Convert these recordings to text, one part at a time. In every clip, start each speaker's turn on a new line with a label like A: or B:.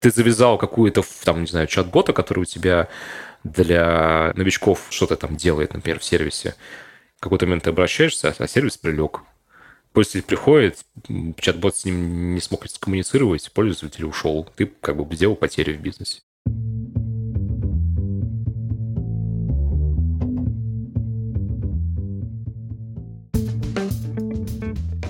A: ты завязал какую-то, там, не знаю, чат-бота, который у тебя для новичков что-то там делает, например, в сервисе. В какой-то момент ты обращаешься, а сервис прилег. Пользователь приходит, чат-бот с ним не смог коммуницировать, пользователь ушел. Ты как бы сделал потери в бизнесе.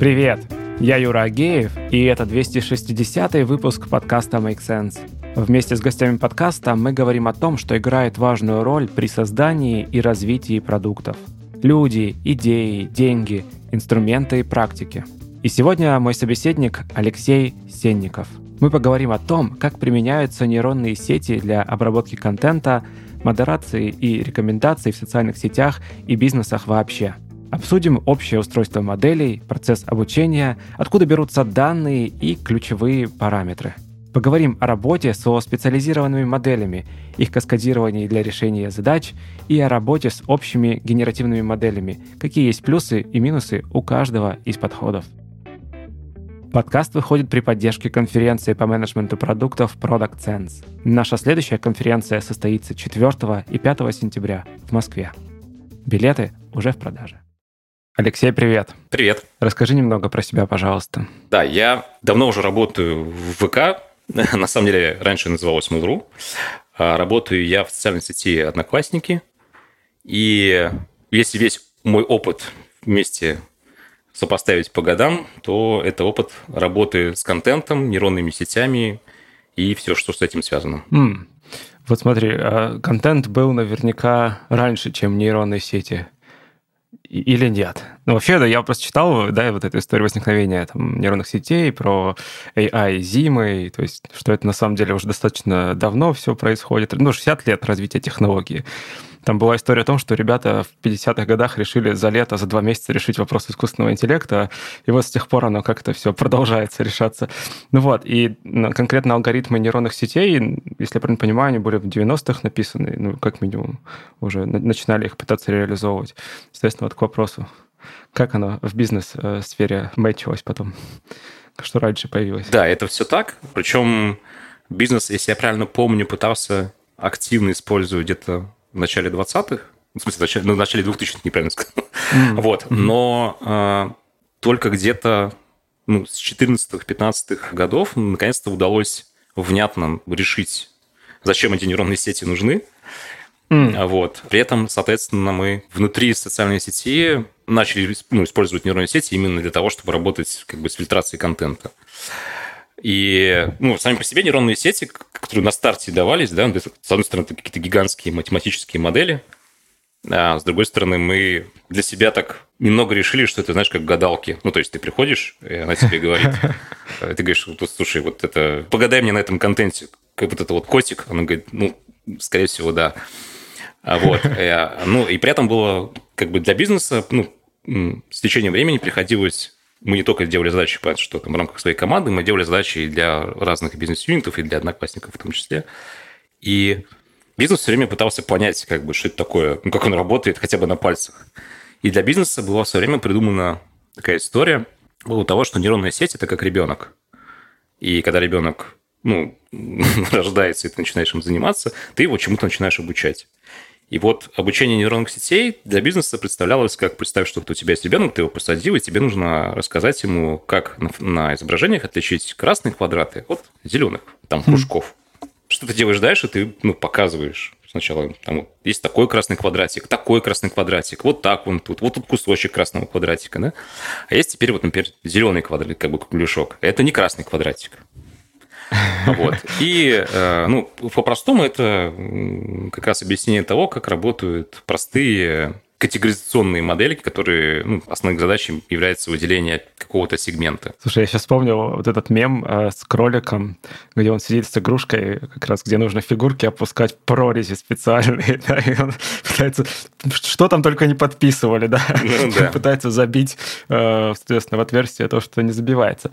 B: Привет! Я Юра Агеев, и это 260 выпуск подкаста Make Sense. Вместе с гостями подкаста мы говорим о том, что играет важную роль при создании и развитии продуктов. Люди, идеи, деньги, инструменты и практики. И сегодня мой собеседник Алексей Сенников. Мы поговорим о том, как применяются нейронные сети для обработки контента, модерации и рекомендаций в социальных сетях и бизнесах вообще – Обсудим общее устройство моделей, процесс обучения, откуда берутся данные и ключевые параметры. Поговорим о работе со специализированными моделями, их каскадировании для решения задач и о работе с общими генеративными моделями, какие есть плюсы и минусы у каждого из подходов. Подкаст выходит при поддержке конференции по менеджменту продуктов Product Sense. Наша следующая конференция состоится 4 и 5 сентября в Москве. Билеты уже в продаже. Алексей, привет.
A: Привет.
B: Расскажи немного про себя, пожалуйста.
A: Да, я давно уже работаю в ВК. На самом деле, раньше называлось Mail.ru. А, работаю я в социальной сети «Одноклассники». И если весь мой опыт вместе сопоставить по годам, то это опыт работы с контентом, нейронными сетями и все, что с этим связано.
B: Mm. Вот смотри, а, контент был наверняка раньше, чем нейронные сети или нет? Ну, вообще, да, я просто читал, да, вот эту историю возникновения там, нейронных сетей, про AI зимы, то есть, что это на самом деле уже достаточно давно все происходит, ну, 60 лет развития технологии. Там была история о том, что ребята в 50-х годах решили за лето, за два месяца решить вопрос искусственного интеллекта, и вот с тех пор оно как-то все продолжается решаться. Ну вот, и конкретно алгоритмы нейронных сетей, если я правильно понимаю, они были в 90-х написаны, ну, как минимум, уже начинали их пытаться реализовывать. Соответственно, вот к вопросу, как оно в бизнес-сфере мэтчилось потом? Что раньше появилось?
A: Да, это все так. Причем бизнес, если я правильно помню, пытался активно использовать где-то в начале 20-х, в смысле, в начале, ну, в начале 2000-х, неправильно сказал. Mm-hmm. Вот, но э, только где-то ну, с 14-15 годов наконец-то удалось внятно решить, зачем эти нейронные сети нужны. Mm. Вот. При этом, соответственно, мы внутри социальной сети начали ну, использовать нейронные сети именно для того, чтобы работать как бы с фильтрацией контента. И ну, сами по себе нейронные сети, которые на старте давались, да, с одной стороны, это какие-то гигантские математические модели, а с другой стороны, мы для себя так немного решили, что это, знаешь, как гадалки. Ну, то есть ты приходишь, и она тебе говорит, ты говоришь, слушай, вот это, погадай мне на этом контенте, как вот это вот котик. Она говорит, ну, скорее всего, да. А вот. Э, ну, и при этом было как бы для бизнеса, ну, с течением времени приходилось мы не только делали задачи, понятно, что там в рамках своей команды, мы делали задачи и для разных бизнес-юнитов, и для одноклассников в том числе. И бизнес все время пытался понять, как бы, что это такое, ну, как он работает хотя бы на пальцах. И для бизнеса была все время придумана такая история у того, что нейронная сеть – это как ребенок. И когда ребенок ну, рождается, и ты начинаешь им заниматься, ты его чему-то начинаешь обучать. И вот обучение нейронных сетей для бизнеса представлялось как, представь, что у тебя есть ребенок, ты его посадил, и тебе нужно рассказать ему, как на, на изображениях отличить красные квадраты от зеленых, там, кружков. Mm. Что ты делаешь дальше, ты ну, показываешь. Сначала там есть такой красный квадратик, такой красный квадратик, вот так вон тут, вот тут кусочек красного квадратика, да? А есть теперь вот, например, зеленый квадратик, как бы кругляшок. Это не красный квадратик. Вот. И, э, ну, по-простому это как раз объяснение того, как работают простые категоризационные модели, которые ну, основной задачей является выделение какого-то сегмента.
B: Слушай, я сейчас вспомнил вот этот мем э, с кроликом, где он сидит с игрушкой, как раз где нужно фигурки опускать в прорези специальные, да, и он пытается... Что там только не подписывали, да? Ну, да. пытается забить, э, соответственно, в отверстие то, что не забивается.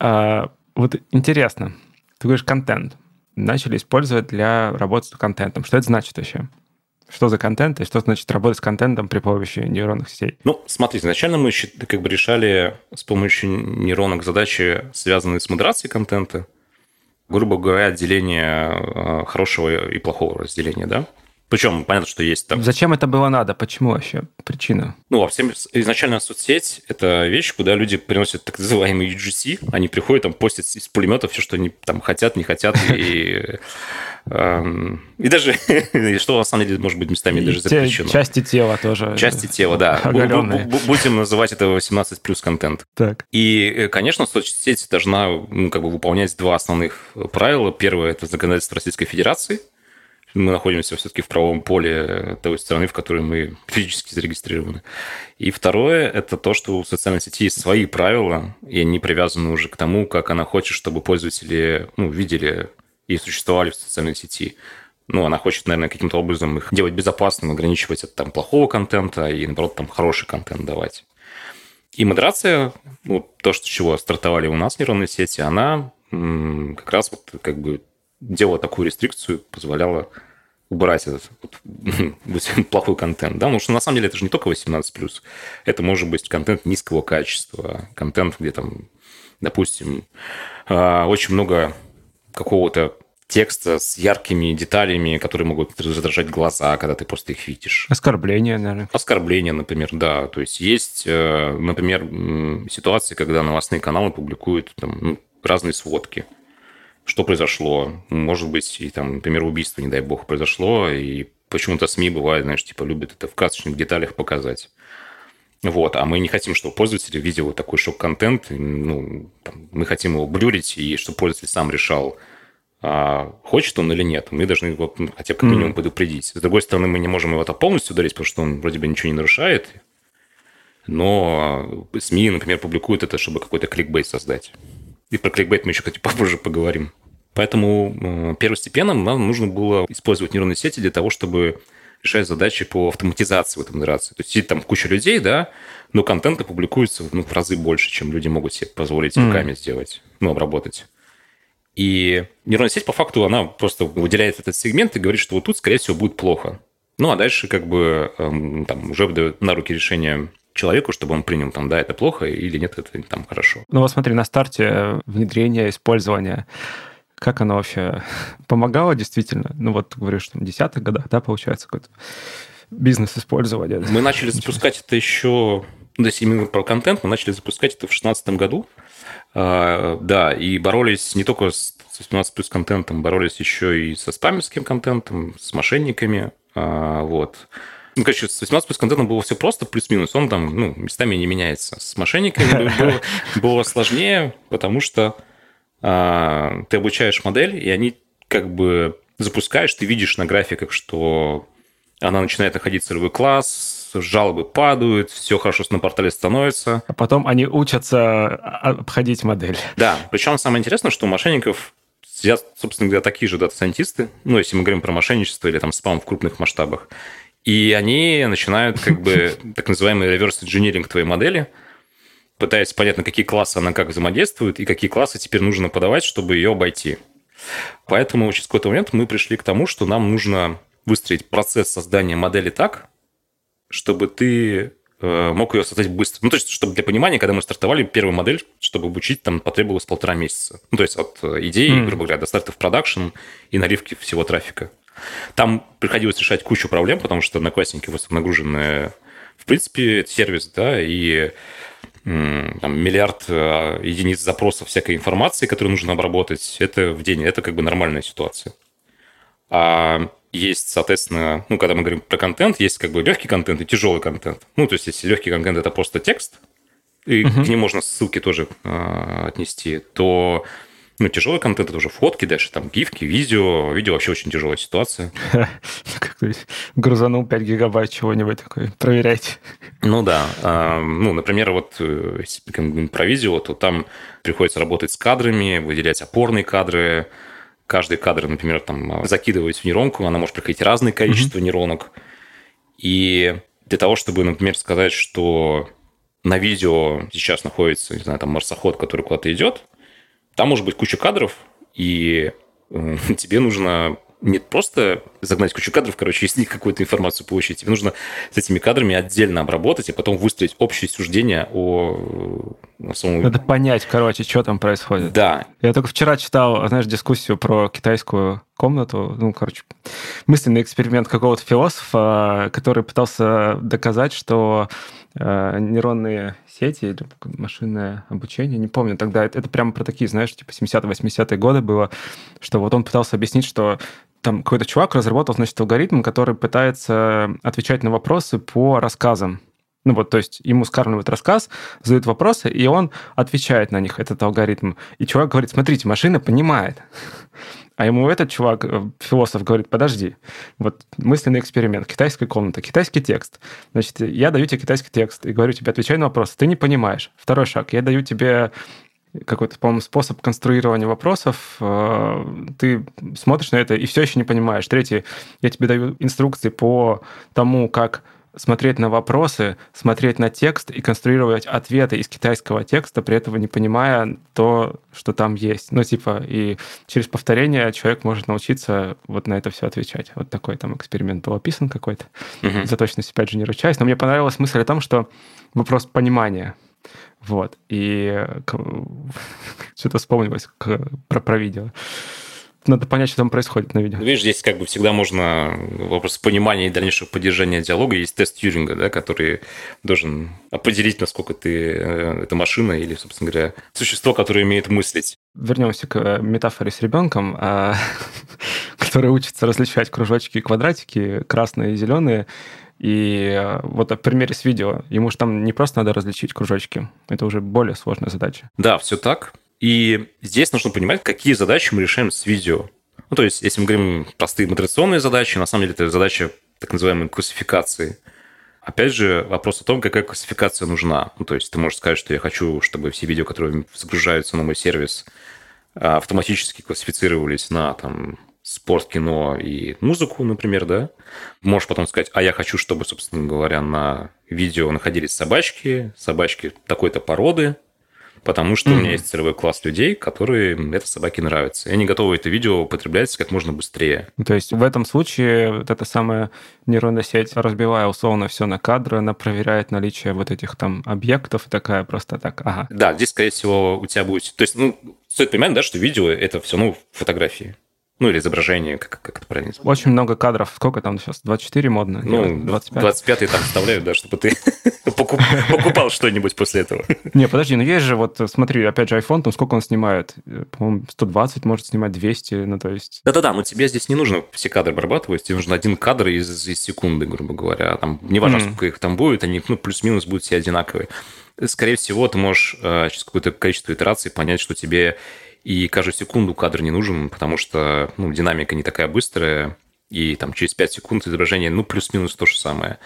B: А, вот интересно, ты говоришь контент. Начали использовать для работы с контентом. Что это значит вообще? Что за контент и что значит работать с контентом при помощи нейронных сетей?
A: Ну, смотрите, изначально мы как бы решали с помощью нейронок задачи, связанные с модерацией контента. грубо говоря, отделение э, хорошего и плохого разделения, да? Причем понятно, что есть там...
B: Зачем это было надо? Почему вообще? Причина?
A: Ну, вообще, изначально соцсеть – это вещь, куда люди приносят так называемый UGC. Они приходят, там, постят из пулеметов все, что они там хотят, не хотят. И, эм, и даже, что на самом деле может быть местами даже запрещено.
B: Части тела тоже.
A: Части тела, да. Будем называть это 18 плюс контент.
B: Так.
A: И, э, конечно, соцсеть должна ну, как бы выполнять два основных правила. Первое – это законодательство Российской Федерации – мы находимся все-таки в правом поле той страны, в которой мы физически зарегистрированы. И второе – это то, что у социальной сети есть свои правила, и они привязаны уже к тому, как она хочет, чтобы пользователи ну, видели и существовали в социальной сети. Ну, она хочет, наверное, каким-то образом их делать безопасным, ограничивать от там, плохого контента и, наоборот, там, хороший контент давать. И модерация, ну, то, что, с чего стартовали у нас нейронные сети, она как раз вот как бы делала такую рестрикцию, позволяла убрать этот вот, плохой контент. Да? Потому что на самом деле это же не только 18+. Это может быть контент низкого качества, контент, где там, допустим, а, очень много какого-то текста с яркими деталями, которые могут раздражать глаза, когда ты просто их видишь.
B: Оскорбления, наверное.
A: Оскорбления, например, да. То есть есть, э, например, ситуации, когда новостные каналы публикуют там, ну, разные сводки – что произошло. Может быть, и там, например, убийство, не дай бог, произошло, и почему-то СМИ бывает, знаешь, типа любят это в красочных деталях показать. Вот, а мы не хотим, чтобы пользователь видел вот такой шок-контент, ну, там, мы хотим его блюрить, и чтобы пользователь сам решал, а хочет он или нет. Мы должны его ну, хотя бы как минимум mm. предупредить. С другой стороны, мы не можем его это полностью ударить, потому что он вроде бы ничего не нарушает, но СМИ, например, публикуют это, чтобы какой-то кликбейт создать. И про кликбейт мы еще, кстати, попозже поговорим. Поэтому э, первостепенно нам нужно было использовать нейронные сети для того, чтобы решать задачи по автоматизации в этом модерации. То есть сидит там куча людей, да, но контента публикуется ну, в разы больше, чем люди могут себе позволить руками mm. сделать, ну, обработать. И нейронная сеть, по факту, она просто выделяет этот сегмент и говорит, что вот тут, скорее всего, будет плохо. Ну, а дальше как бы эм, там уже на руки решение человеку, чтобы он принял, там, да, это плохо или нет, это там хорошо.
B: Ну вот смотри, на старте внедрения, использования, как оно вообще помогало действительно? Ну вот говоришь, там, десятых годах, да, получается, какой-то бизнес использования.
A: Мы начали запускать это еще, ну, то есть именно про контент, мы начали запускать это в 2016 году, а, да, и боролись не только с 18 плюс контентом, боролись еще и со спамерским контентом, с мошенниками, а, вот. Ну, короче, с 18 плюс контентом было все просто, плюс-минус. Он там, ну, местами не меняется. С мошенниками было, было сложнее, потому что а, ты обучаешь модель, и они как бы запускаешь, ты видишь на графиках, что она начинает находить целевой класс, жалобы падают, все хорошо на портале становится.
B: А потом они учатся обходить модель.
A: Да, причем самое интересное, что у мошенников сидят, собственно говоря, такие же дата-сайентисты, ну, если мы говорим про мошенничество или там спам в крупных масштабах, и они начинают как бы так называемый реверс инжиниринг твоей модели, пытаясь понять, на какие классы она как взаимодействует и какие классы теперь нужно подавать, чтобы ее обойти. Поэтому через какой-то момент мы пришли к тому, что нам нужно выстроить процесс создания модели так, чтобы ты э, мог ее создать быстро. Ну, то есть, чтобы для понимания, когда мы стартовали первую модель, чтобы обучить, там потребовалось полтора месяца. Ну, то есть, от идеи, mm. грубо говоря, до старта в продакшн и наливки всего трафика. Там приходилось решать кучу проблем, потому что одноклассники нагружены, в принципе, сервис, да, и там, миллиард э, единиц запросов всякой информации, которую нужно обработать, это в день, это как бы нормальная ситуация. А есть, соответственно, ну, когда мы говорим про контент, есть как бы легкий контент и тяжелый контент. Ну, то есть, если легкий контент это просто текст, и uh-huh. к нему можно ссылки тоже э, отнести, то ну, тяжелый контент, это уже фотки, дальше там гифки, видео. Видео вообще очень тяжелая ситуация.
B: Грузанул 5 гигабайт чего-нибудь такое. Проверяйте.
A: Ну да. А, ну, например, вот э, если про видео, то там приходится работать с кадрами, выделять опорные кадры. Каждый кадр, например, там закидывать в нейронку, она может приходить разное количество нейронок. И для того, чтобы, например, сказать, что на видео сейчас находится, не знаю, там марсоход, который куда-то идет, там может быть куча кадров, и э, тебе нужно не просто загнать кучу кадров, короче, из них какую-то информацию получить. Тебе нужно с этими кадрами отдельно обработать, и потом выстроить общее суждение о,
B: о самом... Надо понять, короче, что там происходит.
A: Да.
B: Я только вчера читал, знаешь, дискуссию про китайскую комнату, ну, короче, мысленный эксперимент какого-то философа, который пытался доказать, что нейронные сети или машинное обучение, не помню, тогда это, это прямо про такие, знаешь, типа 70-80-е годы было, что вот он пытался объяснить, что там какой-то чувак разработал, значит, алгоритм, который пытается отвечать на вопросы по рассказам. Ну вот, то есть ему скармливают рассказ, задают вопросы, и он отвечает на них, этот алгоритм. И чувак говорит, смотрите, машина понимает. А ему этот чувак, э, философ, говорит, подожди, вот мысленный эксперимент, китайская комната, китайский текст. Значит, я даю тебе китайский текст и говорю тебе, отвечай на вопрос, ты не понимаешь. Второй шаг, я даю тебе какой-то, по-моему, способ конструирования вопросов, э, ты смотришь на это и все еще не понимаешь. Третий, я тебе даю инструкции по тому, как смотреть на вопросы, смотреть на текст и конструировать ответы из китайского текста, при этом не понимая то, что там есть. Ну, типа, и через повторение человек может научиться вот на это все отвечать. Вот такой там эксперимент был описан какой-то. Угу. За точность, опять же, не ручаюсь. Но мне понравилась мысль о том, что вопрос понимания. Вот. И что-то вспомнилось про, про видео надо понять, что там происходит на видео.
A: Видишь, здесь как бы всегда можно вопрос понимания и дальнейшего поддержания диалога. Есть тест Тьюринга, да, который должен определить, насколько ты э, это машина или, собственно говоря, существо, которое умеет мыслить.
B: Вернемся к э, метафоре с ребенком, а, который учится различать кружочки и квадратики, красные и зеленые. И э, вот в примере с видео, ему же там не просто надо различить кружочки, это уже более сложная задача.
A: Да, все так. И здесь нужно понимать, какие задачи мы решаем с видео. Ну, то есть, если мы говорим простые модерационные задачи, на самом деле это задача так называемой классификации. Опять же, вопрос о том, какая классификация нужна. Ну, то есть, ты можешь сказать, что я хочу, чтобы все видео, которые загружаются на мой сервис, автоматически классифицировались на там, спорт, кино и музыку, например, да. Можешь потом сказать, а я хочу, чтобы, собственно говоря, на видео находились собачки, собачки такой-то породы, потому что mm-hmm. у меня есть целевой класс людей, которые это собаке нравится. И они готовы это видео употреблять как можно быстрее.
B: То есть в этом случае вот эта самая нейронная сеть, разбивая условно все на кадры, она проверяет наличие вот этих там объектов такая просто так, ага.
A: Да, здесь, скорее всего, у тебя будет... То есть, ну, стоит понимать, да, что видео — это все, ну, фотографии. Ну, или изображение, как, как это правильно
B: сказать. Очень много кадров. Сколько там сейчас? 24 модно?
A: Ну, 25. 25 там вставляют, да, чтобы ты покупал что-нибудь после этого.
B: Не, подожди, ну есть же, вот смотри, опять же, iPhone, там сколько он снимает? По-моему, 120 может снимать, 200, ну то есть...
A: Да-да-да, но тебе здесь не нужно все кадры обрабатывать, тебе нужен один кадр из, из секунды, грубо говоря. Там, неважно, mm. сколько их там будет, они ну, плюс-минус будут все одинаковые. Скорее всего, ты можешь э, через какое-то количество итераций понять, что тебе и каждую секунду кадр не нужен, потому что ну, динамика не такая быстрая, и там через 5 секунд изображение, ну, плюс-минус то же самое.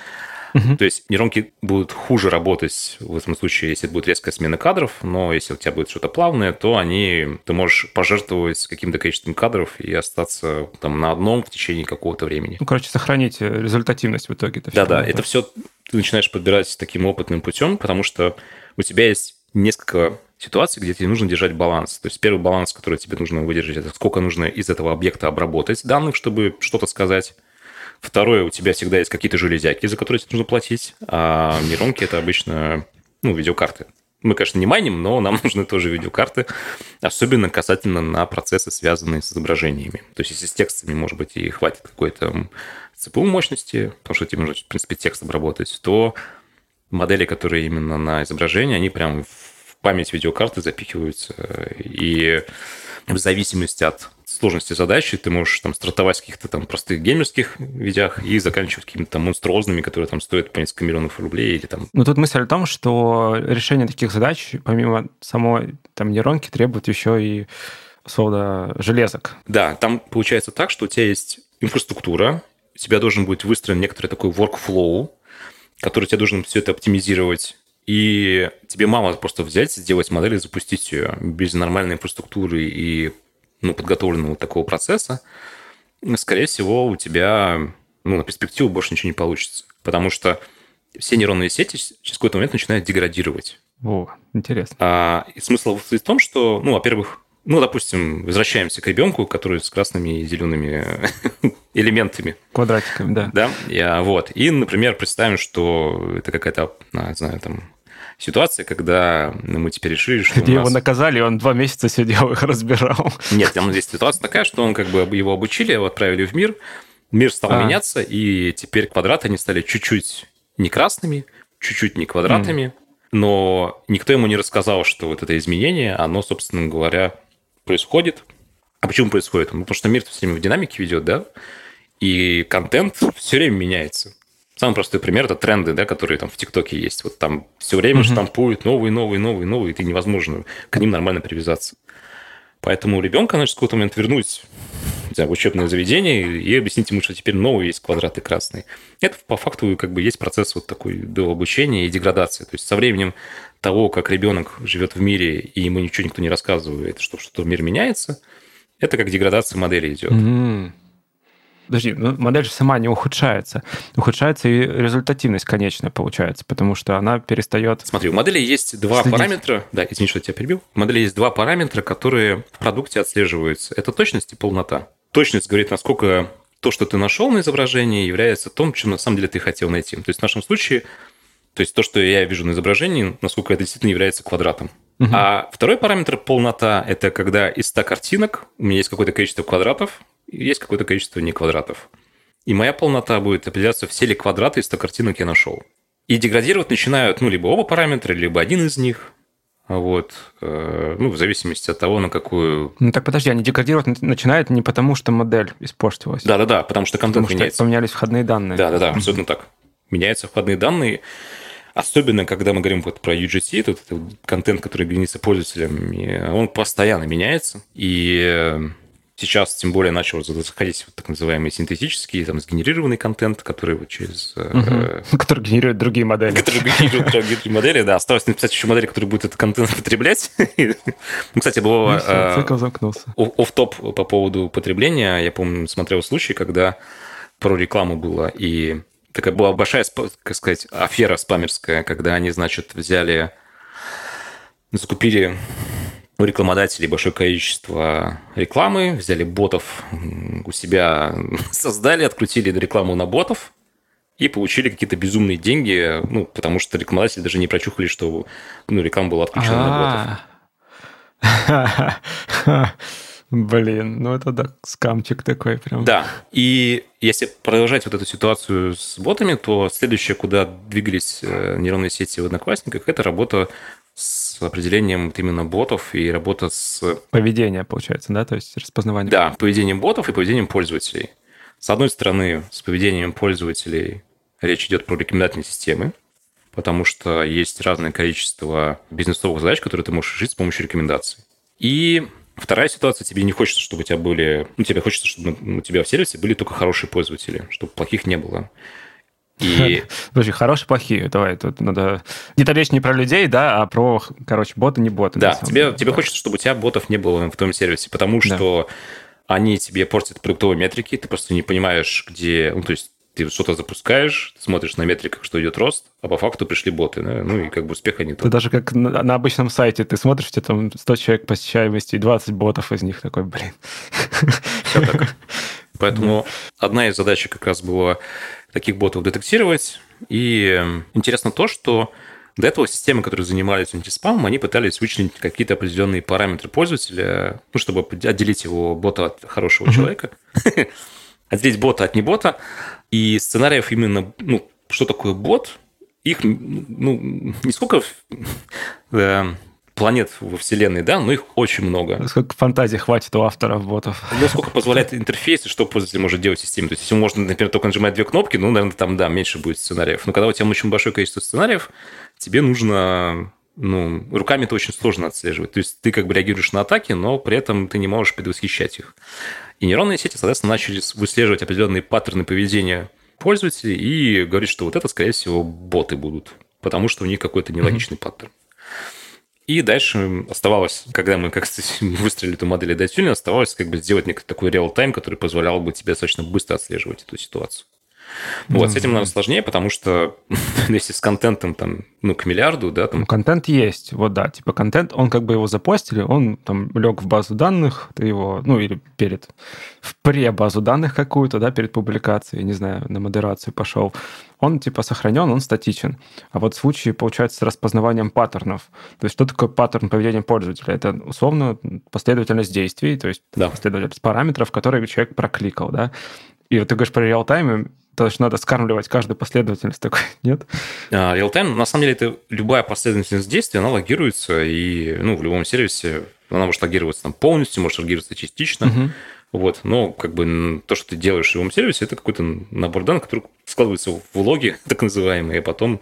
A: Угу. То есть нейронки будут хуже работать в этом случае, если будет резкая смена кадров, но если у тебя будет что-то плавное, то они, ты можешь пожертвовать каким-то количеством кадров и остаться там на одном в течение какого-то времени.
B: Ну, короче, сохранить результативность в итоге.
A: Да-да, это все ты начинаешь подбирать таким опытным путем, потому что у тебя есть несколько ситуаций, где тебе нужно держать баланс. То есть первый баланс, который тебе нужно выдержать, это сколько нужно из этого объекта обработать данных, чтобы что-то сказать. Второе, у тебя всегда есть какие-то железяки, за которые тебе нужно платить. А нейронки – это обычно ну, видеокарты. Мы, конечно, не майним, но нам нужны тоже видеокарты, особенно касательно на процессы, связанные с изображениями. То есть, если с текстами, может быть, и хватит какой-то ЦПУ мощности, потому что тебе нужно, в принципе, текст обработать, то модели, которые именно на изображение, они прям память видеокарты запихиваются. И в зависимости от сложности задачи ты можешь там стартовать с каких-то там простых геймерских видях и заканчивать какими-то там монструозными, которые там стоят по несколько миллионов рублей или там...
B: Ну, тут мысль о том, что решение таких задач, помимо самой там нейронки, требует еще и условно железок.
A: Да, там получается так, что у тебя есть инфраструктура, у тебя должен быть выстроен некоторый такой workflow, который тебе должен все это оптимизировать. И тебе мало просто взять, сделать модель и запустить ее без нормальной инфраструктуры и ну, подготовленного такого процесса. Скорее всего, у тебя ну, на перспективу больше ничего не получится. Потому что все нейронные сети через какой-то момент начинают деградировать.
B: О, интересно.
A: А, и смысл в том, что, ну, во-первых, ну, допустим, возвращаемся к ребенку, который с красными и зелеными элементами.
B: Квадратиками, да.
A: Да, я, вот. И, например, представим, что это какая-то, не знаю, там, ситуация, когда мы теперь решили, что
B: Где
A: нас...
B: его наказали, он два месяца сидел их разбирал.
A: Нет, там здесь ситуация такая, что он как бы его обучили, его отправили в мир, мир стал а. меняться, и теперь квадраты они стали чуть-чуть не красными, чуть-чуть не квадратами, mm. но никто ему не рассказал, что вот это изменение, оно, собственно говоря, происходит. А почему происходит? Ну, потому что мир все время в динамике ведет, да, и контент все время меняется. Самый простой пример – это тренды, да, которые там в ТикТоке есть. Вот там все время uh-huh. штампуют новые, новые, новые, новые, и невозможно к ним нормально привязаться. Поэтому ребенка, значит, в какой-то момент вернуть не знаю, в учебное заведение и объяснить ему, что теперь новый есть квадраты красные. Это по факту как бы есть процесс вот такой до обучения и деградации. То есть со временем того, как ребенок живет в мире, и ему ничего никто не рассказывает, что что-то в мире меняется, это как деградация модели идет.
B: Mm-hmm. Подожди, ну, модель же сама не ухудшается. Ухудшается и результативность конечная получается, потому что она перестает...
A: Смотри, у модели есть два следить. параметра. Да, извини, что я тебя перебил. У модели есть два параметра, которые в продукте отслеживаются. Это точность и полнота. Точность говорит, насколько то, что ты нашел на изображении, является том, чем на самом деле ты хотел найти. То есть в нашем случае, то есть то, что я вижу на изображении, насколько это действительно является квадратом. Угу. А второй параметр полнота – это когда из 100 картинок у меня есть какое-то количество квадратов, и есть какое-то количество не квадратов. И моя полнота будет определяться, все ли квадраты из 100 картинок я нашел. И деградировать начинают, ну, либо оба параметра, либо один из них. Вот, э, ну, в зависимости от того, на какую...
B: Ну, так подожди, они деградировать начинают не потому, что модель испортилась.
A: Да-да-да, потому что контент потому меняется.
B: Что поменялись входные данные.
A: Да-да-да, абсолютно так. Меняются входные данные, Особенно, когда мы говорим вот про UGC, тут это контент, который генерится пользователям, он постоянно меняется. И э, сейчас тем более начал заходить вот так называемый синтетический, там, сгенерированный контент, который вот через...
B: Угу. Который генерирует другие модели.
A: Который генерирует другие модели, да. Осталось написать еще модель, которая будет этот контент потреблять. ну, кстати, было...
B: Ну, цикл замкнулся.
A: Оф-топ по поводу потребления. Я помню, смотрел случай, когда про рекламу было, и такая была большая, как сказать, афера спамерская, когда они, значит, взяли, закупили у рекламодателей большое количество рекламы, взяли ботов у себя, создали, открутили рекламу на ботов и получили какие-то безумные деньги, ну, потому что рекламодатели даже не прочухали, что ну, реклама была отключена на
B: ботов. Блин, ну это да, скамчик такой прям.
A: Да, и если продолжать вот эту ситуацию с ботами, то следующее, куда двигались э, нейронные сети в Одноклассниках, это работа с определением вот именно ботов и работа с...
B: Поведение, получается, да? То есть распознавание.
A: Да, поведением ботов и поведением пользователей. С одной стороны, с поведением пользователей речь идет про рекомендательные системы, потому что есть разное количество бизнесовых задач, которые ты можешь решить с помощью рекомендаций. И вторая ситуация, тебе не хочется, чтобы у тебя были... Ну, тебе хочется, чтобы у тебя в сервисе были только хорошие пользователи, чтобы плохих не было.
B: И... Подожди, хорошие, плохие. Давай, тут надо... Это речь не про людей, да, а про, короче, боты, не боты.
A: Да, тебе, деле. тебе да. хочется, чтобы у тебя ботов не было в твоем сервисе, потому что да. они тебе портят продуктовые метрики, ты просто не понимаешь, где... Ну, то есть ты что-то запускаешь, ты смотришь на метриках, что идет рост, а по факту пришли боты, да? ну и как бы успеха не
B: то. Ты даже как на, на обычном сайте, ты смотришь, где там 100 человек посещаемости и 20 ботов из них, такой, блин.
A: Все так. Поэтому одна из задач как раз была таких ботов детектировать. И эм, интересно то, что до этого системы, которые занимались антиспамом, они пытались вычленить какие-то определенные параметры пользователя, ну, чтобы отделить его бота от хорошего mm-hmm. человека, отделить бота от небота. И сценариев именно, ну, что такое бот, их, ну, не сколько э, планет во Вселенной, да, но их очень много.
B: Сколько фантазии хватит у авторов ботов?
A: Ну, сколько позволяет интерфейс, что пользователь может делать в системе. То есть, если можно, например, только нажимать две кнопки, ну, наверное, там, да, меньше будет сценариев. Но когда у тебя очень большое количество сценариев, тебе нужно ну, руками это очень сложно отслеживать. То есть ты как бы реагируешь на атаки, но при этом ты не можешь предвосхищать их. И нейронные сети, соответственно, начали выслеживать определенные паттерны поведения пользователей и говорить, что вот это, скорее всего, боты будут, потому что у них какой-то нелогичный mm-hmm. паттерн. И дальше оставалось, когда мы как выстроили эту модель Data оставалось как бы сделать некий такой реал-тайм, который позволял бы тебе достаточно быстро отслеживать эту ситуацию. Вот, с этим, наверное, сложнее, потому что если с контентом там, ну, к миллиарду, да, там... Ну,
B: контент есть, вот да, типа контент, он как бы его запостили, он там лег в базу данных, ты его, ну, или перед, в пре-базу данных какую-то, да, перед публикацией, не знаю, на модерацию пошел, он типа сохранен, он статичен. А вот в случае, получается, с распознаванием паттернов, то есть что такое паттерн поведения пользователя? Это условно последовательность действий, то есть да. последовательность параметров, которые человек прокликал, да. И вот ты говоришь про реал-тайм, то есть надо скармливать каждую последовательность такой, нет?
A: А, real-time, на самом деле, это любая последовательность действий, она логируется, и ну, в любом сервисе она может логироваться там полностью, может логироваться частично. Угу. Вот, но как бы то, что ты делаешь в любом сервисе, это какой-то набор данных, который складывается в логи, так называемые, а потом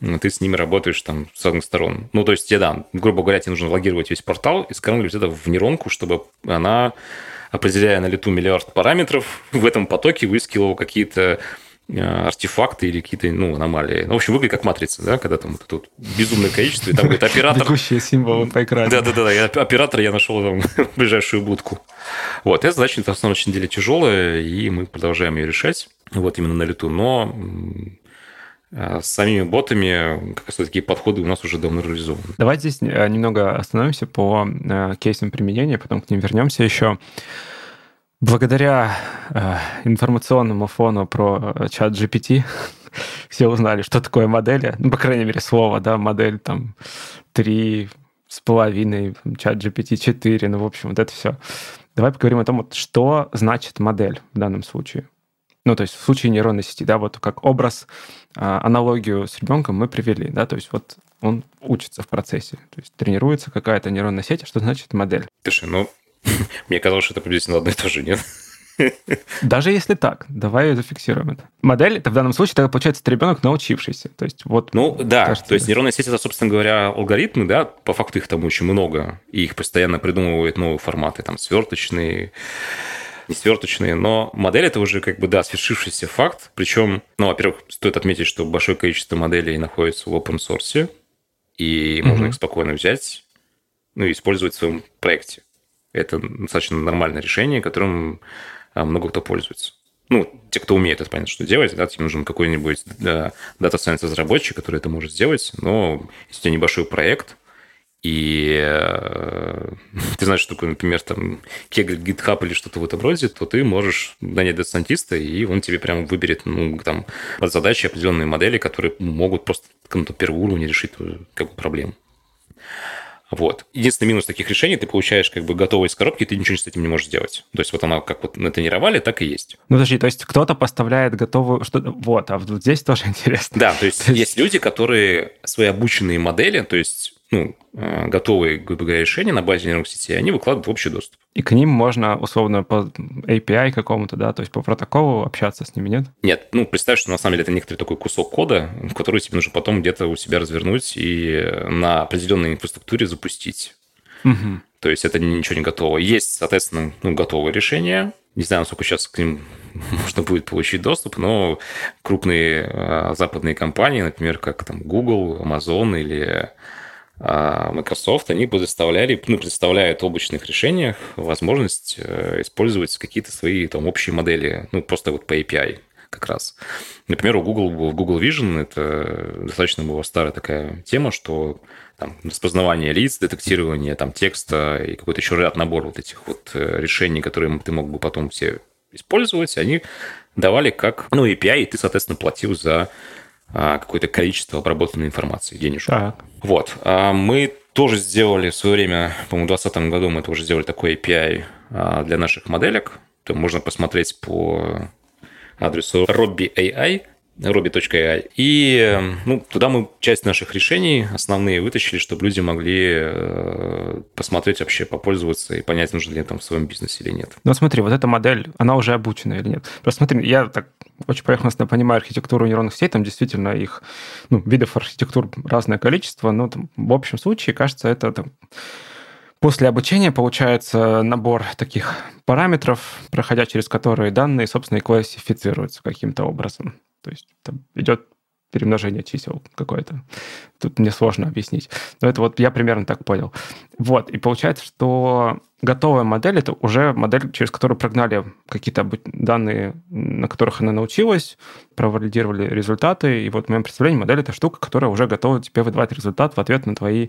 A: ты с ними работаешь там с одной стороны. Ну, то есть тебе, да, грубо говоря, тебе нужно логировать весь портал и скармливать это в нейронку, чтобы она, определяя на лету миллиард параметров, в этом потоке выискивала какие-то Э, артефакты или какие-то ну, аномалии. Ну, в общем, выглядит как матрица, да, когда там вот это безумное количество, и там говорит оператор...
B: Бегущие символы по экрану.
A: Да-да-да, оператор я нашел там ближайшую будку. Вот, эта задача, на самом деле, тяжелая, и мы продолжаем ее решать, вот именно на лету, но с самими ботами как раз такие подходы у нас уже давно реализованы.
B: Давайте здесь э, немного остановимся по кейсам применения, потом к ним вернемся еще. Благодаря э, информационному фону про э, чат GPT все узнали, что такое модели. Ну, по крайней мере, слово, да, модель там 3 с половиной, чат GPT 4, ну, в общем, вот это все. Давай поговорим о том, вот, что значит модель в данном случае. Ну, то есть в случае нейронной сети, да, вот как образ, э, аналогию с ребенком мы привели, да, то есть вот он учится в процессе, то есть тренируется какая-то нейронная сеть, а что значит модель?
A: Слушай, ну, мне казалось, что это приблизительно одно и то же, нет?
B: Даже если так, давай зафиксируем это. Модель, это в данном случае, это получается, это ребенок научившийся. То есть вот...
A: Ну да, кажется, то есть нейронная сеть, это, собственно говоря, алгоритмы, да, по факту их там очень много, и их постоянно придумывают новые форматы, там, сверточные, не сверточные, но модель это уже как бы, да, свершившийся факт. Причем, ну, во-первых, стоит отметить, что большое количество моделей находится в open source, и можно их спокойно взять, ну, и использовать в своем проекте. Это достаточно нормальное решение, которым а, много кто пользуется. Ну, те, кто умеет это понятно, что делать, да, тебе нужен какой-нибудь да, Data Science разработчик, который это может сделать, но если у тебя небольшой проект, и э, ты знаешь, что такое, например, там Kaggle, GitHub или что-то в этом роде, то ты можешь нанять дата-сайентиста, и он тебе прямо выберет ну, там, под задачи определенные модели, которые могут просто на первом уровне решить как бы, проблему. Вот. Единственный минус таких решений, ты получаешь как бы готовые из коробки, ты ничего с этим не можешь сделать. То есть вот она как вот натренировали, так и есть.
B: Ну, подожди, то есть кто-то поставляет готовую... Что вот, а вот здесь тоже интересно.
A: Да, то есть есть люди, которые свои обученные модели, то есть ну, э, готовые, грубо говоря, решения на базе нейронных сетей, они выкладывают в общий доступ.
B: И к ним можно, условно, по API какому-то, да, то есть по протоколу общаться с ними, нет?
A: Нет, ну, представь, что на самом деле это некоторый такой кусок кода, который тебе нужно потом где-то у себя развернуть и на определенной инфраструктуре запустить. Угу. То есть это ничего не готово. Есть, соответственно, ну, готовые решения. Не знаю, насколько сейчас к ним можно будет получить доступ, но крупные а, западные компании, например, как там Google, Amazon или Microsoft, они предоставляли, ну, предоставляют в облачных решениях возможность э, использовать какие-то свои там общие модели, ну, просто вот по API как раз. Например, у Google, в Google Vision это достаточно была старая такая тема, что там, распознавание лиц, детектирование там, текста и какой-то еще ряд набор вот этих вот э, решений, которые ты мог бы потом все использовать, они давали как ну, API, и ты, соответственно, платил за а, какое-то количество обработанной информации, денежку. Так. Вот. А мы тоже сделали в свое время, по-моему, в 2020 году мы тоже сделали такой API а, для наших моделек. Там можно посмотреть по адресу Robby AI robi.ai. И ну, туда мы часть наших решений основные вытащили, чтобы люди могли э, посмотреть вообще, попользоваться и понять, нужно ли там в своем бизнесе или нет.
B: Ну смотри, вот эта модель, она уже обучена или нет? Просто смотри, я так очень поверхностно понимаю архитектуру нейронных сетей, там действительно их ну, видов архитектур разное количество, но там, в общем случае, кажется, это там, После обучения получается набор таких параметров, проходя через которые данные, собственно, и классифицируются каким-то образом. То есть там идет перемножение чисел какое-то. Тут мне сложно объяснить. Но это вот я примерно так понял. Вот, и получается, что готовая модель — это уже модель, через которую прогнали какие-то данные, на которых она научилась, провалидировали результаты, и вот в моем представлении модель — это штука, которая уже готова тебе выдавать результат в ответ на твои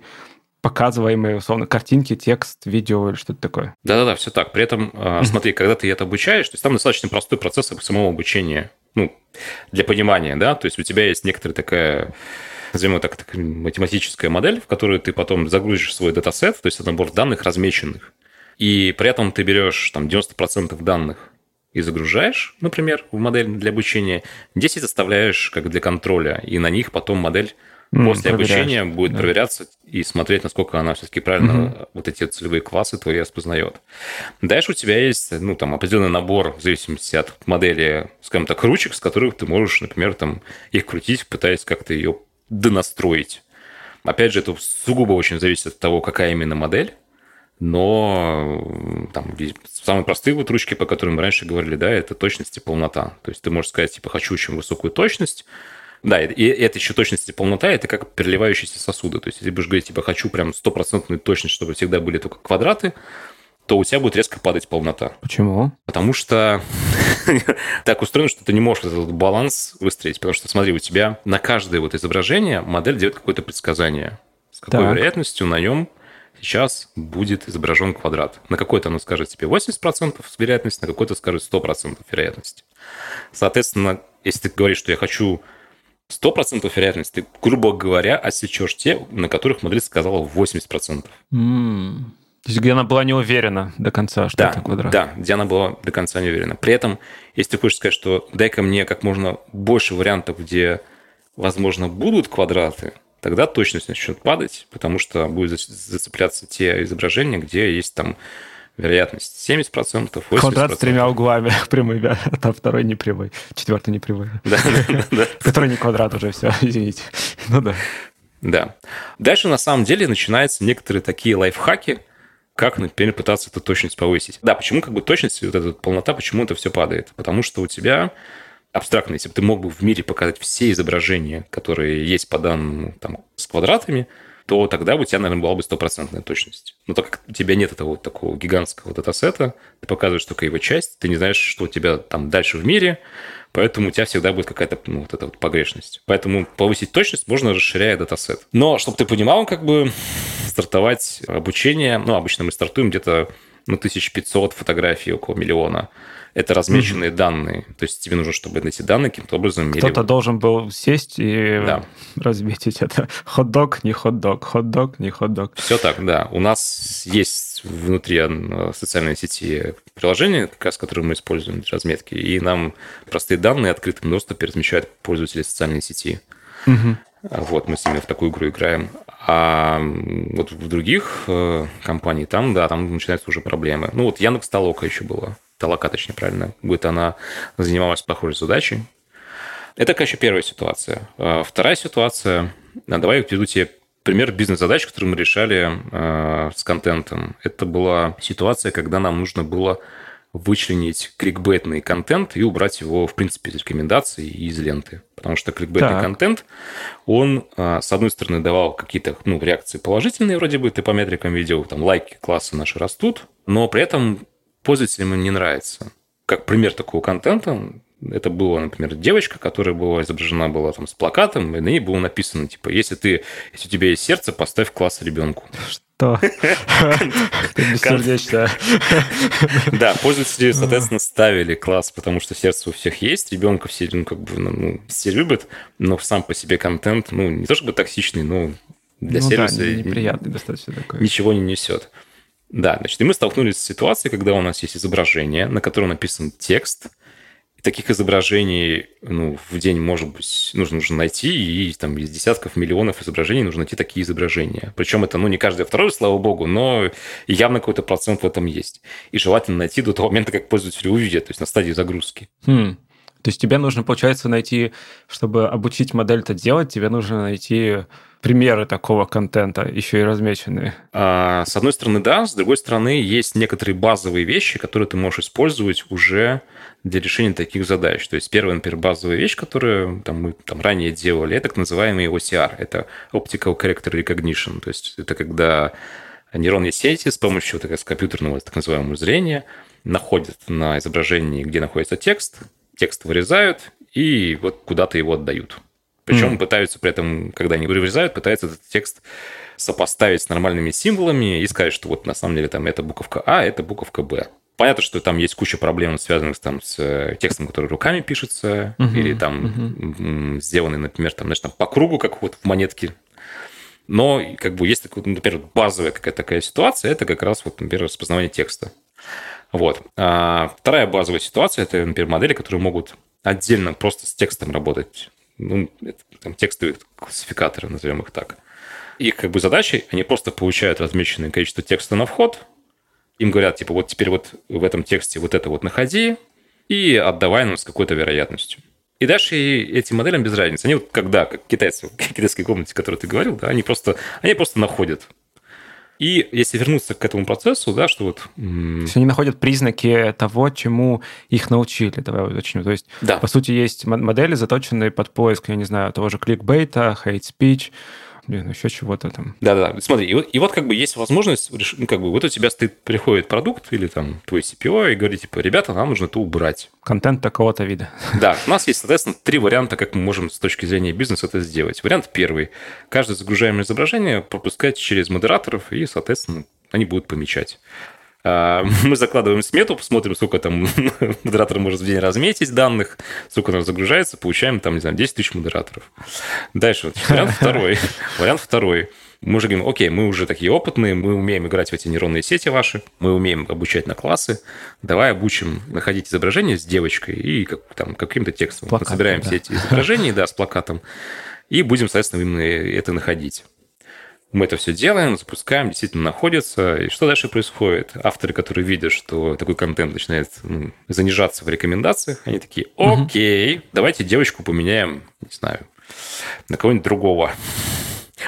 B: показываемые, условно, картинки, текст, видео или что-то такое.
A: Да-да-да, все так. При этом, mm-hmm. смотри, когда ты это обучаешь, то есть там достаточно простой процесс самого обучения, ну, для понимания, да, то есть у тебя есть некоторая такая назовем так, такая математическая модель, в которую ты потом загрузишь свой датасет, то есть это набор данных размеченных, и при этом ты берешь там 90% данных и загружаешь, например, в модель для обучения, 10 оставляешь как для контроля, и на них потом модель После обучения будет да. проверяться и смотреть, насколько она все-таки правильно угу. вот эти целевые классы твои распознает. Дальше у тебя есть, ну, там, определенный набор, в зависимости от модели, скажем так, ручек, с которых ты можешь, например, там, их крутить, пытаясь как-то ее донастроить. Опять же, это сугубо очень зависит от того, какая именно модель. Но там самые простые вот ручки, по которым мы раньше говорили, да, это точность и полнота. То есть ты можешь сказать, типа, хочу очень высокую точность, да, и это еще точность и полнота, это как переливающиеся сосуды. То есть, если будешь говорить, типа, хочу прям стопроцентную точность, чтобы всегда были только квадраты, то у тебя будет резко падать полнота.
B: Почему?
A: Потому что так устроено, что ты не можешь этот баланс выстроить. Потому что, смотри, у тебя на каждое вот изображение модель делает какое-то предсказание. С какой так. вероятностью на нем сейчас будет изображен квадрат. На какой-то оно скажет тебе 80% вероятность, на какой-то скажет 100% вероятность. Соответственно, если ты говоришь, что я хочу 100% вероятность, ты, грубо говоря, отсечешь те, на которых модель сказала 80%.
B: Mm. То есть, где она была не уверена до конца, что
A: да,
B: это квадрат.
A: Да, где она была до конца не уверена. При этом, если ты хочешь сказать, что дай-ка мне как можно больше вариантов, где, возможно, будут квадраты, тогда точность начнет падать, потому что будет зацепляться те изображения, где есть там вероятность 70%, 80%.
B: Квадрат с тремя углами прямыми, а второй не прямой, четвертый не прямой. Да, да, Который не квадрат уже, все, извините. Ну да.
A: Да. Дальше, на самом деле, начинаются некоторые такие лайфхаки, как, например, пытаться эту точность повысить. Да, почему как бы точность, вот эта полнота, почему это все падает? Потому что у тебя абстрактно, если бы ты мог бы в мире показать все изображения, которые есть по данному там, с квадратами, то тогда у тебя, наверное, была бы стопроцентная точность. Но так как у тебя нет этого вот такого гигантского датасета, ты показываешь только его часть, ты не знаешь, что у тебя там дальше в мире, поэтому у тебя всегда будет какая-то ну, вот эта вот погрешность. Поэтому повысить точность можно, расширяя датасет. Но, чтобы ты понимал, как бы стартовать обучение, ну, обычно мы стартуем где-то ну, 1500 фотографий, около миллиона это размеченные mm-hmm. данные. То есть тебе нужно, чтобы эти данные каким-то образом...
B: Кто-то должен был сесть и да. разметить это. Хот-дог, не хот-дог, хот-дог, не хот-дог.
A: Все так, да. У нас есть внутри э, социальной сети приложение, как раз которое мы используем для разметки, и нам простые данные открытым доступе размещают пользователи социальной сети. Mm-hmm. Вот, мы с ними в такую игру играем. А вот в других э, компаниях, там, да, там начинаются уже проблемы. Ну, вот Яндекс Толока еще была. Толока, точнее, правильно. Будет она занималась похожей задачей. Это, конечно, первая ситуация. А вторая ситуация. А, давай я приведу тебе пример бизнес-задач, которые мы решали э, с контентом. Это была ситуация, когда нам нужно было вычленить кликбейтный контент и убрать его, в принципе, из рекомендаций и из ленты. Потому что кликбейтный так. контент, он, а, с одной стороны, давал какие-то ну, реакции положительные, вроде бы, ты по метрикам видел, там лайки классы наши растут, но при этом пользователям им не нравится. Как пример такого контента, это была, например, девочка, которая была изображена была там с плакатом, и на ней было написано, типа, если ты, если у тебя есть сердце, поставь класс ребенку.
B: Что? Бессердечно.
A: Да, пользователи, соответственно, ставили класс, потому что сердце у всех есть, ребенка все, ну, как бы, ну, все любят, но сам по себе контент, ну, не то чтобы токсичный, но для ну, сервиса да,
B: неприятный достаточно такой.
A: Ничего не несет. Да, значит, и мы столкнулись с ситуацией, когда у нас есть изображение, на котором написан текст, таких изображений ну, в день, может быть, нужно, нужно найти, и там из десятков миллионов изображений нужно найти такие изображения. Причем это, ну, не каждое второе, слава богу, но явно какой-то процент в этом есть. И желательно найти до того момента, как пользователь увидит, то есть на стадии загрузки.
B: Хм. То есть тебе нужно, получается, найти, чтобы обучить модель это делать, тебе нужно найти примеры такого контента, еще и размеченные?
A: А, с одной стороны, да. С другой стороны, есть некоторые базовые вещи, которые ты можешь использовать уже для решения таких задач. То есть первая, например, базовая вещь, которую там, мы там, ранее делали, это так называемый OCR. Это Optical Character Recognition. То есть это когда нейронные сети с помощью так сказать, компьютерного так называемого зрения находят на изображении, где находится текст, текст вырезают и вот куда-то его отдают. Причем mm. пытаются при этом, когда они вырезают, пытаются этот текст сопоставить с нормальными символами и сказать, что вот на самом деле там это буковка А, это буковка Б. Понятно, что там есть куча проблем, связанных там, с э, текстом, который руками пишется, uh-huh, или там uh-huh. сделанный, например, там, знаешь, там по кругу, как вот в монетке. Но как бы есть, например, базовая какая-то такая ситуация, это как раз вот, например, распознавание текста. Вот. А вторая базовая ситуация – это, например, модели, которые могут отдельно просто с текстом работать ну, там, текстовые классификаторы, назовем их так. Их как бы задачи, они просто получают размеченное количество текста на вход, им говорят, типа, вот теперь вот в этом тексте вот это вот находи и отдавай нам с какой-то вероятностью. И дальше этим моделям без разницы. Они вот когда, как китайцы китайской комнате, о которой ты говорил, да, они просто, они просто находят и если вернуться к этому процессу, да, что вот...
B: То есть они находят признаки того, чему их научили, давай уточню. То есть, да. по сути, есть модели, заточенные под поиск, я не знаю, того же кликбейта, hate speech, блин, еще чего-то там.
A: Да-да, смотри, и вот, и вот как бы есть возможность, ну, как бы вот у тебя стоит, приходит продукт или там твой CPO и говорит, типа, ребята, нам нужно это убрать.
B: Контент такого-то вида.
A: Да, у нас есть, соответственно, три варианта, как мы можем с точки зрения бизнеса это сделать. Вариант первый. Каждое загружаемое изображение пропускать через модераторов, и, соответственно, они будут помечать. А, мы закладываем смету, посмотрим, сколько там модератор может в день разметить данных, сколько у загружается, получаем там, не знаю, 10 тысяч модераторов. Дальше, вот, вариант второй. Вариант второй. Мы уже говорим, окей, мы уже такие опытные, мы умеем играть в эти нейронные сети ваши, мы умеем обучать на классы, давай обучим находить изображение с девочкой и как, там, каким-то текстом. Плакат, мы собираем да. все эти изображения, да, с плакатом, и будем, соответственно, именно это находить. Мы это все делаем, запускаем, действительно находится. И что дальше происходит? Авторы, которые видят, что такой контент начинает ну, занижаться в рекомендациях, они такие, окей, угу. давайте девочку поменяем, не знаю, на кого-нибудь другого.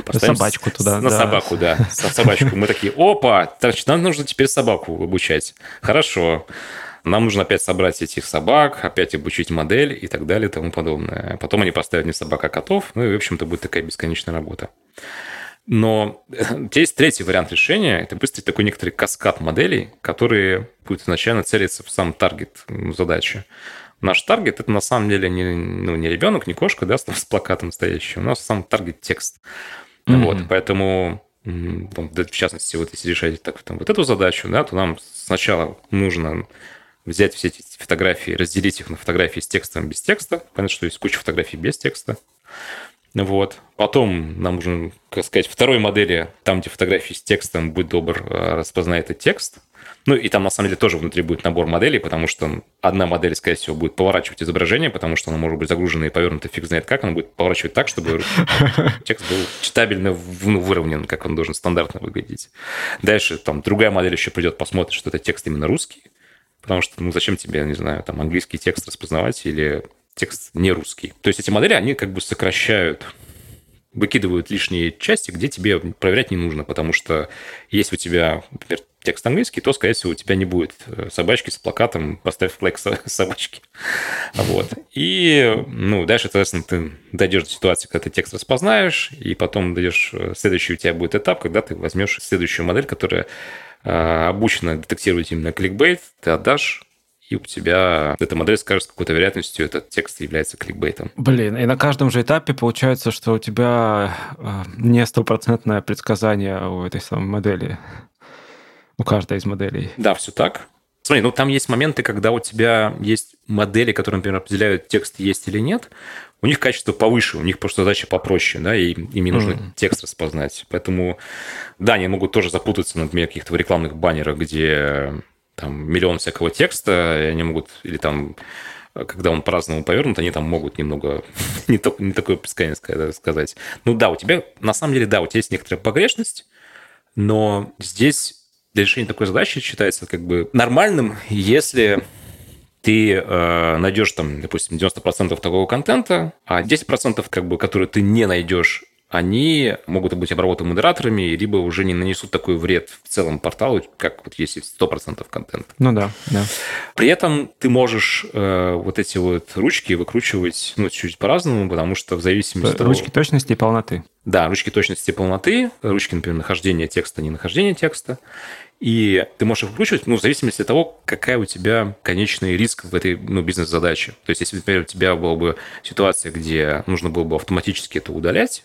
B: Поставим собачку туда.
A: На да. собаку, да. На собачку. Мы такие, опа, значит, нам нужно теперь собаку обучать. Хорошо. Нам нужно опять собрать этих собак, опять обучить модель и так далее и тому подобное. Потом они поставят не собак, а котов. Ну и, в общем-то, будет такая бесконечная работа. Но есть третий вариант решения. Это быстрый такой некоторый каскад моделей, которые будут изначально целиться в сам таргет задачи. Наш таргет это на самом деле не, ну, не ребенок, не кошка, да, с, плакатом стоящий. У нас сам таргет текст. Mm-hmm. Вот, поэтому в частности, вот если решать так, там, вот эту задачу, да, то нам сначала нужно взять все эти фотографии, разделить их на фотографии с текстом, без текста. Понятно, что есть куча фотографий без текста. Вот. Потом нам нужно, как сказать, второй модели, там, где фотографии с текстом, будь добр, э, распознает этот текст. Ну, и там, на самом деле, тоже внутри будет набор моделей, потому что одна модель, скорее всего, будет поворачивать изображение, потому что она может быть загружена и повернута фиг знает как. Она будет поворачивать так, чтобы текст был читабельно ну, выровнен, как он должен стандартно выглядеть. Дальше там другая модель еще придет, посмотрит, что это текст именно русский, потому что, ну, зачем тебе, не знаю, там, английский текст распознавать или текст не русский. То есть эти модели, они как бы сокращают выкидывают лишние части, где тебе проверять не нужно, потому что если у тебя, например, текст английский, то, скорее всего, у тебя не будет э, собачки с плакатом «Поставь лайк собачки». Вот. И, ну, дальше, соответственно, ты дойдешь до ситуации, когда ты текст распознаешь, и потом дойдешь... Э, следующий у тебя будет этап, когда ты возьмешь следующую модель, которая э, обучена детектировать именно кликбейт, ты отдашь и у тебя эта модель скажет с какой-то вероятностью, этот текст является кликбейтом.
B: Блин, и на каждом же этапе получается, что у тебя э, не стопроцентное предсказание у этой самой модели, у каждой из моделей.
A: Да, все так. Смотри, ну там есть моменты, когда у тебя есть модели, которые, например, определяют, текст есть или нет, у них качество повыше, у них просто задача попроще, да, и им не нужно mm-hmm. текст распознать. Поэтому, да, они могут тоже запутаться, например, каких-то рекламных баннерах, где там миллион всякого текста, и они могут, или там когда он по-разному повернут, они там могут немного не, то, не такое предсказание сказать. Ну да, у тебя, на самом деле, да, у тебя есть некоторая погрешность, но здесь для решения такой задачи считается как бы нормальным, если ты э, найдешь там, допустим, 90% такого контента, а 10%, как бы, которые ты не найдешь, они могут быть обработаны модераторами, либо уже не нанесут такой вред в целом порталу, как вот если 100% контента.
B: Ну да, да.
A: При этом ты можешь э, вот эти вот ручки выкручивать ну, чуть-чуть по-разному, потому что в зависимости
B: от того... Ручки точности и полноты.
A: Да, ручки точности и полноты, ручки, например, нахождения текста, не нахождения текста. И ты можешь их выкручивать, ну, в зависимости от того, какая у тебя конечный риск в этой ну, бизнес-задаче. То есть, если, например, у тебя была бы ситуация, где нужно было бы автоматически это удалять,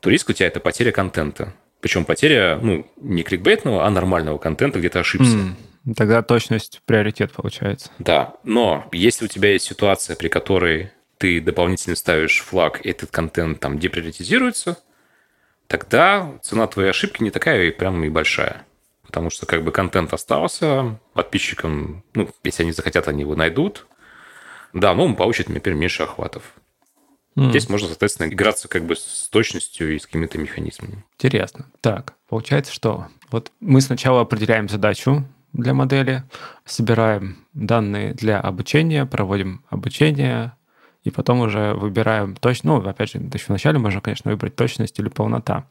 A: то риск у тебя это потеря контента. Причем потеря, ну, не кликбейтного, а нормального контента, где ты ошибся.
B: Mm, тогда точность приоритет получается.
A: Да, но если у тебя есть ситуация, при которой ты дополнительно ставишь флаг, и этот контент там деприоритизируется, тогда цена твоей ошибки не такая и прям и большая. Потому что как бы контент остался, подписчикам, ну, если они захотят, они его найдут. Да, но он получит, например, меньше охватов. Mm. Здесь можно, соответственно, играться как бы с точностью и с какими-то механизмами.
B: Интересно. Так, получается, что вот мы сначала определяем задачу для модели, собираем данные для обучения, проводим обучение, и потом уже выбираем точно, ну, опять же, еще вначале можно, конечно, выбрать точность или полнота.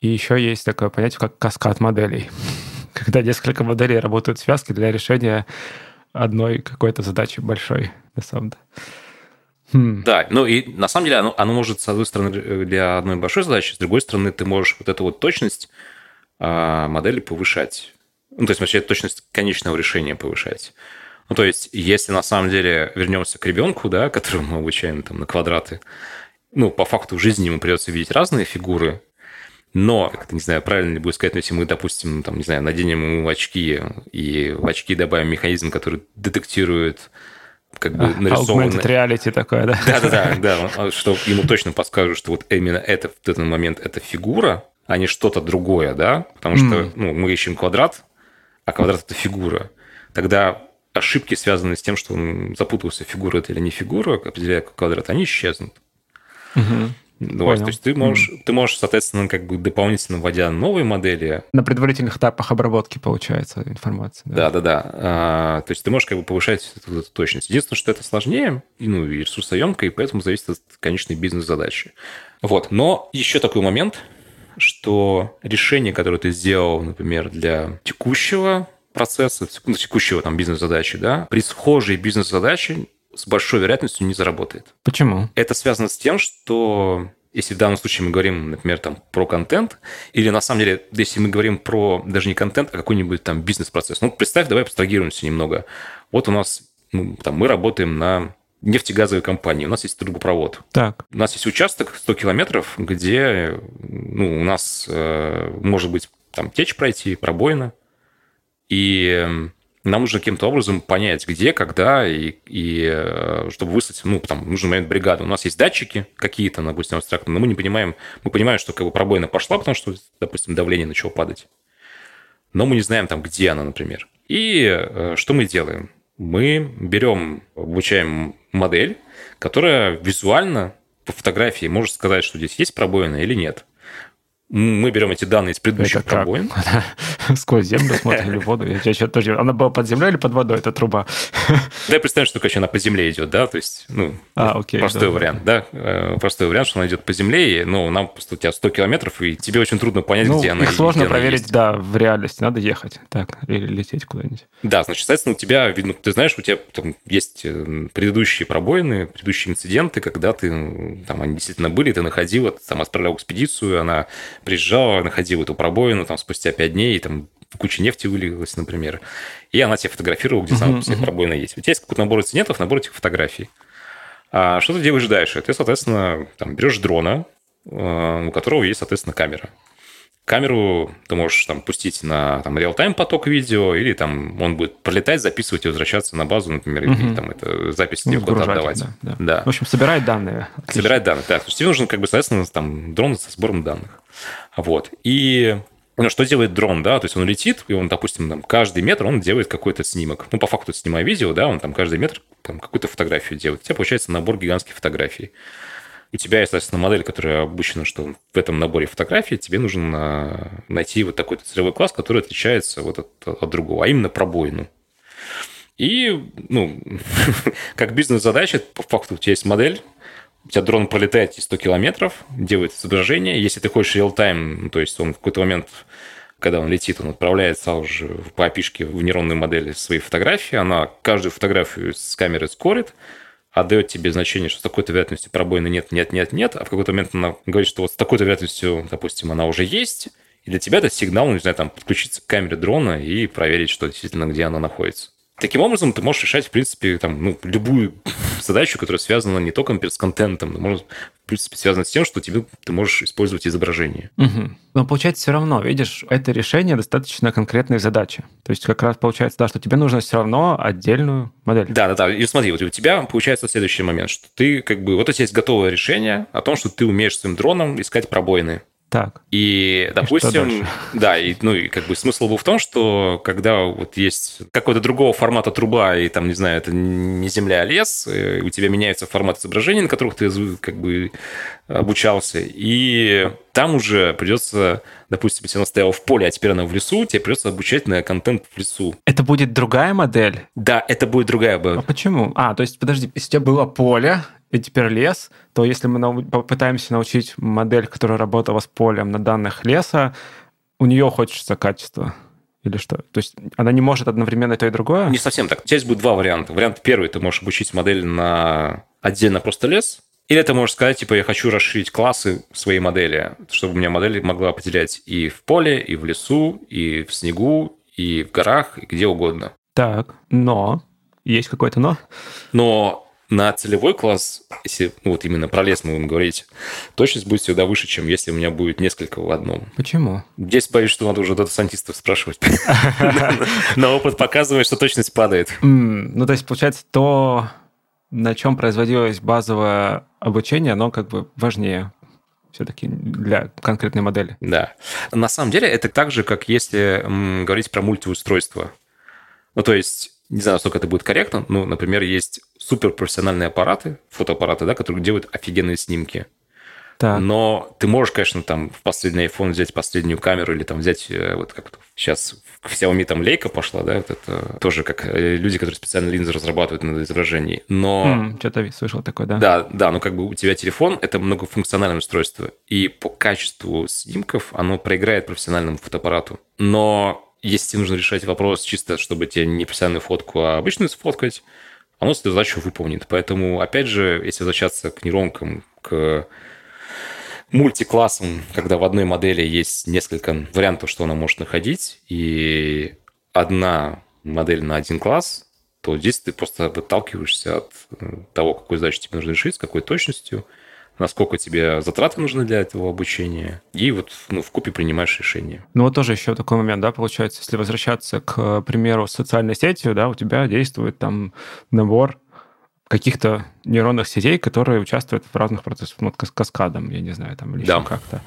B: И еще есть такое понятие, как каскад моделей. Когда несколько моделей работают в связке для решения одной какой-то задачи большой, на самом деле.
A: Хм. Да, ну и на самом деле оно, оно может, с одной стороны, для одной большой задачи, с другой стороны, ты можешь вот эту вот точность а, модели повышать. Ну, то есть, вообще, точность конечного решения повышать. Ну, то есть, если на самом деле вернемся к ребенку, да, которого мы обучаем там на квадраты, ну, по факту жизни ему придется видеть разные фигуры, но, как-то, не знаю, правильно ли будет сказать, но если мы, допустим, там, не знаю, наденем ему очки и в очки добавим механизм, который детектирует как бы а, нарисованное...
B: Augmented reality такое, да?
A: Да-да-да, да, что ему точно подскажут, что вот именно это в этот момент это фигура, а не что-то другое, да? Потому что ну, мы ищем квадрат, а квадрат – это фигура. Тогда ошибки, связанные с тем, что он запутался, фигура это или не фигура, определяя квадрат, они исчезнут. Угу. Вот, то есть ты можешь, mm. ты можешь, соответственно, как бы дополнительно вводя новые модели...
B: На предварительных этапах обработки получается информация.
A: Да, да, да. А, то есть ты можешь как бы повышать эту, эту точность. Единственное, что это сложнее, и, ну, и ресурсоемко, и поэтому зависит от конечной бизнес-задачи. Вот. Но еще такой момент, что решение, которое ты сделал, например, для текущего процесса, текущего там бизнес-задачи, да, при схожей бизнес-задаче с большой вероятностью не заработает.
B: Почему?
A: Это связано с тем, что если в данном случае мы говорим, например, там, про контент, или на самом деле, если мы говорим про даже не контент, а какой-нибудь там бизнес-процесс. Ну, представь, давай абстрагируемся немного. Вот у нас, ну, там, мы работаем на нефтегазовой компании, у нас есть трубопровод.
B: Так.
A: У нас есть участок 100 километров, где ну, у нас э, может быть там течь пройти, пробоина, и нам нужно каким-то образом понять, где, когда, и, и э, чтобы выслать, ну, там, нужен момент бригады. У нас есть датчики какие-то, допустим, абстрактно, но мы не понимаем, мы понимаем, что как бы пробоина пошла, потому что, допустим, давление начало падать. Но мы не знаем там, где она, например. И э, что мы делаем? Мы берем, обучаем модель, которая визуально по фотографии может сказать, что здесь есть пробоина или нет. Мы берем эти данные из предыдущих это пробоин.
B: Сквозь землю смотрим или воду. Я что тоже... Она была под землей или под водой, эта труба?
A: Да, я представляю, что, короче, она по земле идет, да, то есть, ну, а, окей, простой да, вариант, да. да, простой вариант, что она идет по земле, но нам просто у тебя 100 километров, и тебе очень трудно понять, ну, где она.
B: Их сложно проверить, да, в реальности, надо ехать, так, или лететь куда-нибудь.
A: Да, значит, соответственно, у тебя, видно, ты знаешь, у тебя там есть э, предыдущие пробоины, предыдущие инциденты, когда ты, там, они действительно были, ты находил, там, отправлял экспедицию, она приезжала, находила эту пробоину, там, спустя 5 дней, там, куча нефти вылилась, например, и она тебе фотографировала, где сам uh-huh, пробоина есть. У тебя есть какой-то набор инцидентов, набор этих фотографий. А что ты делаешь дальше? Ты, соответственно, там, берешь дрона, э, у которого есть, соответственно, камера. Камеру ты можешь там пустить на там, реал-тайм поток видео, или там он будет пролетать, записывать и возвращаться на базу, например, угу. или там это запись ну, куда-то отдавать. Да,
B: да. да. В общем, собирать данные.
A: Отлично. Собирать данные, да. То есть тебе нужен, как бы, соответственно, там дрон со сбором данных. Вот. И ну, что делает дрон, да, то есть он летит, и он, допустим, там, каждый метр он делает какой-то снимок. Ну, по факту, снимая видео, да, он там каждый метр там, какую-то фотографию делает. У тебя получается набор гигантских фотографий. У тебя, естественно, модель, которая обучена, что в этом наборе фотографий тебе нужно найти вот такой целевой класс, который отличается вот от, от другого, а именно пробоину. И, ну, как бизнес-задача, по факту у тебя есть модель, у тебя дрон пролетает эти 100 километров, делает изображение. Если ты хочешь real-time, ну, то есть он в какой-то момент, когда он летит, он отправляет сразу же по API в нейронную модель свои фотографии. Она каждую фотографию с камеры скорит, отдает тебе значение, что с такой-то вероятностью пробоины нет, нет, нет, нет, а в какой-то момент она говорит, что вот с такой-то вероятностью, допустим, она уже есть, и для тебя это сигнал, не знаю, там, подключиться к камере дрона и проверить, что действительно, где она находится. Таким образом, ты можешь решать, в принципе, там, ну, любую задачу, которая связана не только например, с контентом, но может, в принципе, связана с тем, что тебе, ты можешь использовать изображение.
B: Угу. Но получается все равно, видишь, это решение достаточно конкретной задачи. То есть как раз получается, да, что тебе нужно все равно отдельную модель.
A: Да, да, да. И смотри, вот у тебя получается следующий момент, что ты как бы, вот у тебя есть готовое решение о том, что ты умеешь своим дроном искать пробоины.
B: Так.
A: И, допустим, и да, и, ну, и как бы смысл был в том, что когда вот есть какой-то другого формата труба, и там, не знаю, это не земля, а лес, э, у тебя меняется формат изображения, на которых ты как бы обучался, и там уже придется, допустим, если она стояла в поле, а теперь она в лесу, тебе придется обучать на контент в лесу.
B: Это будет другая модель?
A: Да, это будет другая модель.
B: А почему? А, то есть, подожди, если у тебя было поле, и теперь лес, то если мы нау- попытаемся научить модель, которая работала с полем на данных леса, у нее хочется качество. Или что? То есть она не может одновременно то и другое?
A: Не совсем так. Здесь будет два варианта. Вариант первый, ты можешь обучить модель на отдельно просто лес, или ты можешь сказать, типа, я хочу расширить классы своей модели, чтобы у меня модель могла определять и в поле, и в лесу, и в снегу, и в горах, и где угодно.
B: Так, но... Есть какое-то но?
A: Но на целевой класс, если ну, вот именно про лес мы будем говорить, точность будет всегда выше, чем если у меня будет несколько в одном.
B: Почему?
A: Здесь боюсь, что надо уже дата-сантистов спрашивать. Но опыт показывает, что точность падает.
B: Ну, то есть, получается, то, на чем производилось базовое обучение, оно как бы важнее все-таки для конкретной модели.
A: Да. На самом деле это так же, как если говорить про мультиустройство. Ну, то есть не знаю, насколько это будет корректно, но, например, есть суперпрофессиональные аппараты, фотоаппараты, да, которые делают офигенные снимки. Так. Но ты можешь, конечно, там в последний iPhone взять последнюю камеру или там взять, э, вот как сейчас в Xiaomi там лейка пошла, да, вот это тоже как э, люди, которые специально линзы разрабатывают на изображении. Но...
B: Mm, что-то слышал такое, да?
A: Да, да, но как бы у тебя телефон – это многофункциональное устройство, и по качеству снимков оно проиграет профессиональному фотоаппарату. Но если тебе нужно решать вопрос чисто, чтобы тебе не профессиональную фотку, а обычную сфоткать, оно эту задачу выполнит. Поэтому, опять же, если возвращаться к нейронкам, к мультиклассам, когда в одной модели есть несколько вариантов, что она может находить, и одна модель на один класс, то здесь ты просто отталкиваешься от того, какую задачу тебе нужно решить, с какой точностью – насколько тебе затраты нужны для этого обучения, и вот ну, в купе принимаешь решение.
B: Ну вот тоже еще такой момент, да, получается, если возвращаться к примеру с социальной сетью, да, у тебя действует там набор каких-то нейронных сетей, которые участвуют в разных процессах, ну, каскадом, я не знаю, там, или да. еще как-то.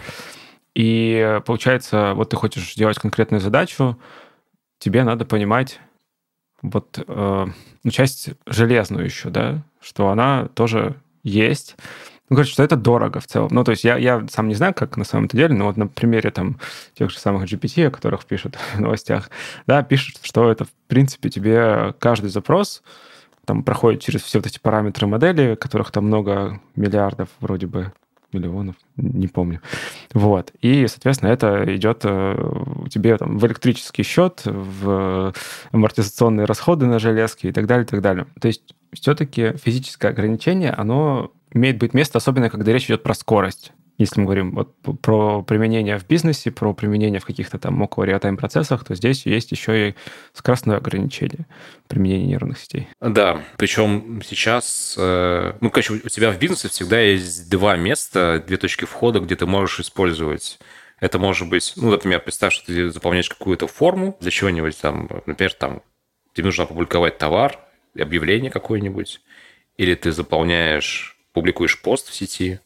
B: И получается, вот ты хочешь сделать конкретную задачу, тебе надо понимать вот э, ну, часть железную еще, да, что она тоже есть, ну, короче, что это дорого в целом. Ну, то есть я, я сам не знаю, как на самом-то деле, но вот на примере там тех же самых GPT, о которых пишут в новостях, да, пишут, что это, в принципе, тебе каждый запрос там проходит через все вот эти параметры модели, которых там много миллиардов вроде бы миллионов, не помню. Вот. И, соответственно, это идет э, тебе там в электрический счет, в амортизационные расходы на железки и так далее, и так далее. То есть все-таки физическое ограничение, оно имеет быть место, особенно когда речь идет про скорость. Если мы говорим вот про применение в бизнесе, про применение в каких-то там около реал-тайм процессах, то здесь есть еще и скоростное ограничение применения нейронных сетей.
A: Да, причем сейчас, э, ну, короче, у тебя в бизнесе всегда есть два места, две точки входа, где ты можешь использовать это может быть, ну, например, представь, что ты заполняешь какую-то форму для чего-нибудь там, например, там, тебе нужно опубликовать товар, объявление какое-нибудь, или ты заполняешь публикуешь пост в сети.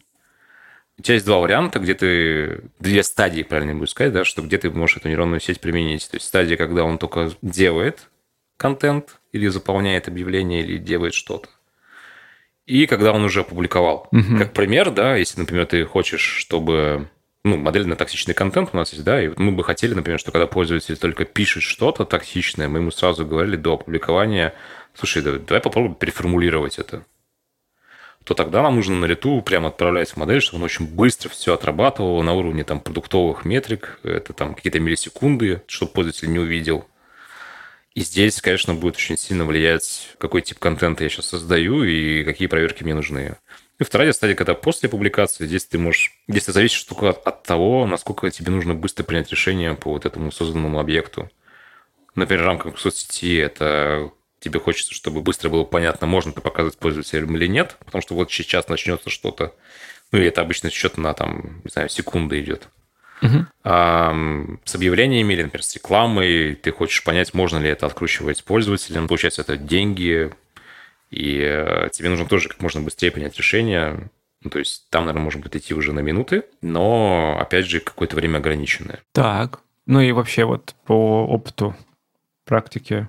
A: У тебя есть два варианта, где ты... Две стадии, правильно будет сказать, да, что где ты можешь эту нейронную сеть применить. То есть стадия, когда он только делает контент, или заполняет объявление, или делает что-то. И когда он уже опубликовал. Угу. Как пример, да, если, например, ты хочешь, чтобы ну, модель на токсичный контент у нас есть, да, и мы бы хотели, например, что когда пользователь только пишет что-то токсичное, мы ему сразу говорили до опубликования, слушай, давай, давай попробуем переформулировать это то тогда нам нужно на лету прямо отправлять в модель, чтобы он очень быстро все отрабатывал на уровне там, продуктовых метрик, это там какие-то миллисекунды, чтобы пользователь не увидел. И здесь, конечно, будет очень сильно влиять, какой тип контента я сейчас создаю и какие проверки мне нужны. И вторая стадия, когда после публикации, здесь ты можешь... Здесь это зависит только от, от того, насколько тебе нужно быстро принять решение по вот этому созданному объекту. Например, в рамках соцсети это тебе хочется, чтобы быстро было понятно, можно это показывать пользователям или нет, потому что вот сейчас начнется что-то, ну, и это обычно счет на, там, не знаю, секунды идет. Uh-huh. А, с объявлениями или, например, с рекламой ты хочешь понять, можно ли это откручивать пользователям, получается, это деньги, и э, тебе нужно тоже как можно быстрее принять решение. Ну, то есть там, наверное, может быть идти уже на минуты, но, опять же, какое-то время ограниченное.
B: Так, ну и вообще вот по опыту практики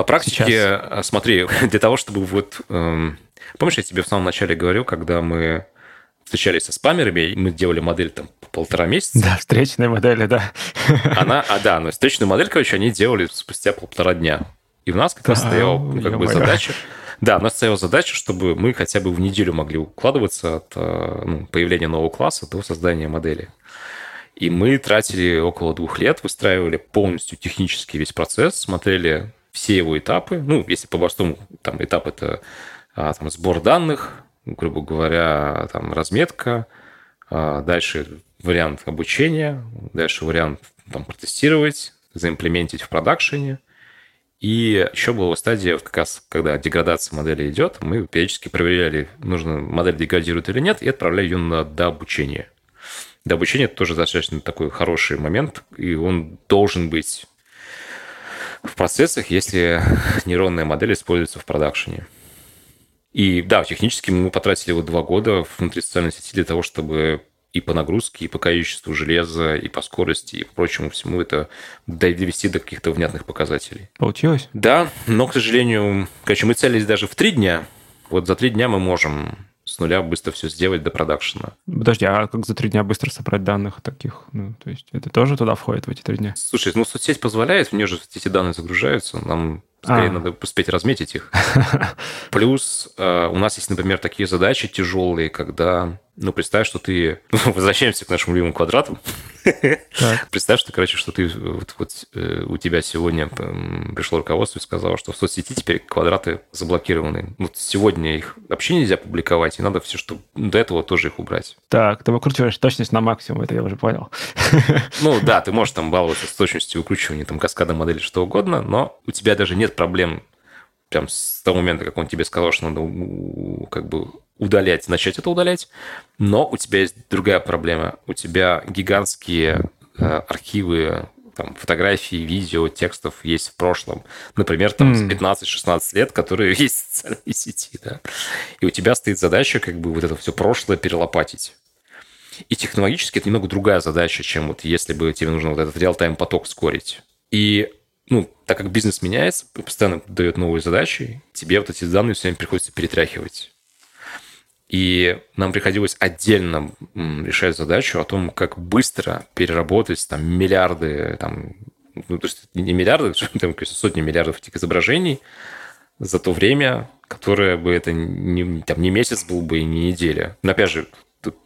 A: по практике, Сейчас. А, смотри, для того, чтобы вот... Эм, помнишь, я тебе в самом начале говорил, когда мы встречались со спамерами, мы делали модель там полтора месяца.
B: Да, встречные модели, да.
A: Она, а да, но встречную модель, короче, они делали спустя полтора дня. И у нас как раз стояла ну, как бы задача... Да, у нас стояла задача, чтобы мы хотя бы в неделю могли укладываться от э, ну, появления нового класса до создания модели. И мы тратили около двух лет, выстраивали полностью технически весь процесс, смотрели все его этапы. Ну, если по-простому, там этап это а, там, сбор данных, грубо говоря, там разметка, а, дальше вариант обучения, дальше вариант там, протестировать, заимплементить в продакшене. И еще была стадия, как раз, когда деградация модели идет, мы периодически проверяли, нужно модель деградирует или нет, и отправляли ее на дообучение. Дообучение – это тоже достаточно такой хороший момент, и он должен быть в процессах, если нейронная модель используется в продакшене. И да, технически мы потратили вот два года внутри социальной сети для того, чтобы и по нагрузке, и по количеству железа, и по скорости, и по прочему всему это довести до каких-то внятных показателей.
B: Получилось?
A: Да, но, к сожалению, короче, мы целились даже в три дня. Вот за три дня мы можем нуля быстро все сделать до продакшена.
B: Подожди, а как за три дня быстро собрать данных таких? Ну, то есть это тоже туда входит в эти три дня?
A: Слушай, ну соцсеть позволяет, в нее же эти данные загружаются, нам скорее а. надо успеть разметить их. Плюс э, у нас есть, например, такие задачи тяжелые, когда ну, представь, что ты... Возвращаемся к нашему любимому квадрату. Представь, что, короче, что ты вот, вот э, у тебя сегодня пришло руководство и сказало, что в соцсети теперь квадраты заблокированы. Вот сегодня их вообще нельзя публиковать, и надо все, что до этого тоже их убрать.
B: Так, ты выкручиваешь точность на максимум, это я уже понял.
A: Ну да, ты можешь там баловаться с точностью выкручивания, там каскада модели, что угодно, но у тебя даже нет проблем прям с того момента, как он тебе сказал, что надо как бы удалять, начать это удалять. Но у тебя есть другая проблема. У тебя гигантские э, архивы там, фотографий, видео, текстов есть в прошлом. Например, там mm. 15-16 лет, которые есть в социальной сети, да. И у тебя стоит задача как бы вот это все прошлое перелопатить. И технологически это немного другая задача, чем вот если бы тебе нужно вот этот реал-тайм поток скорить. И ну, так как бизнес меняется, постоянно дает новые задачи, тебе вот эти данные все время приходится перетряхивать. И нам приходилось отдельно решать задачу о том, как быстро переработать там миллиарды, там, ну, то есть не миллиарды, там, сотни миллиардов этих изображений за то время, которое бы это не, там, не месяц был бы и не неделя. Но опять же, тут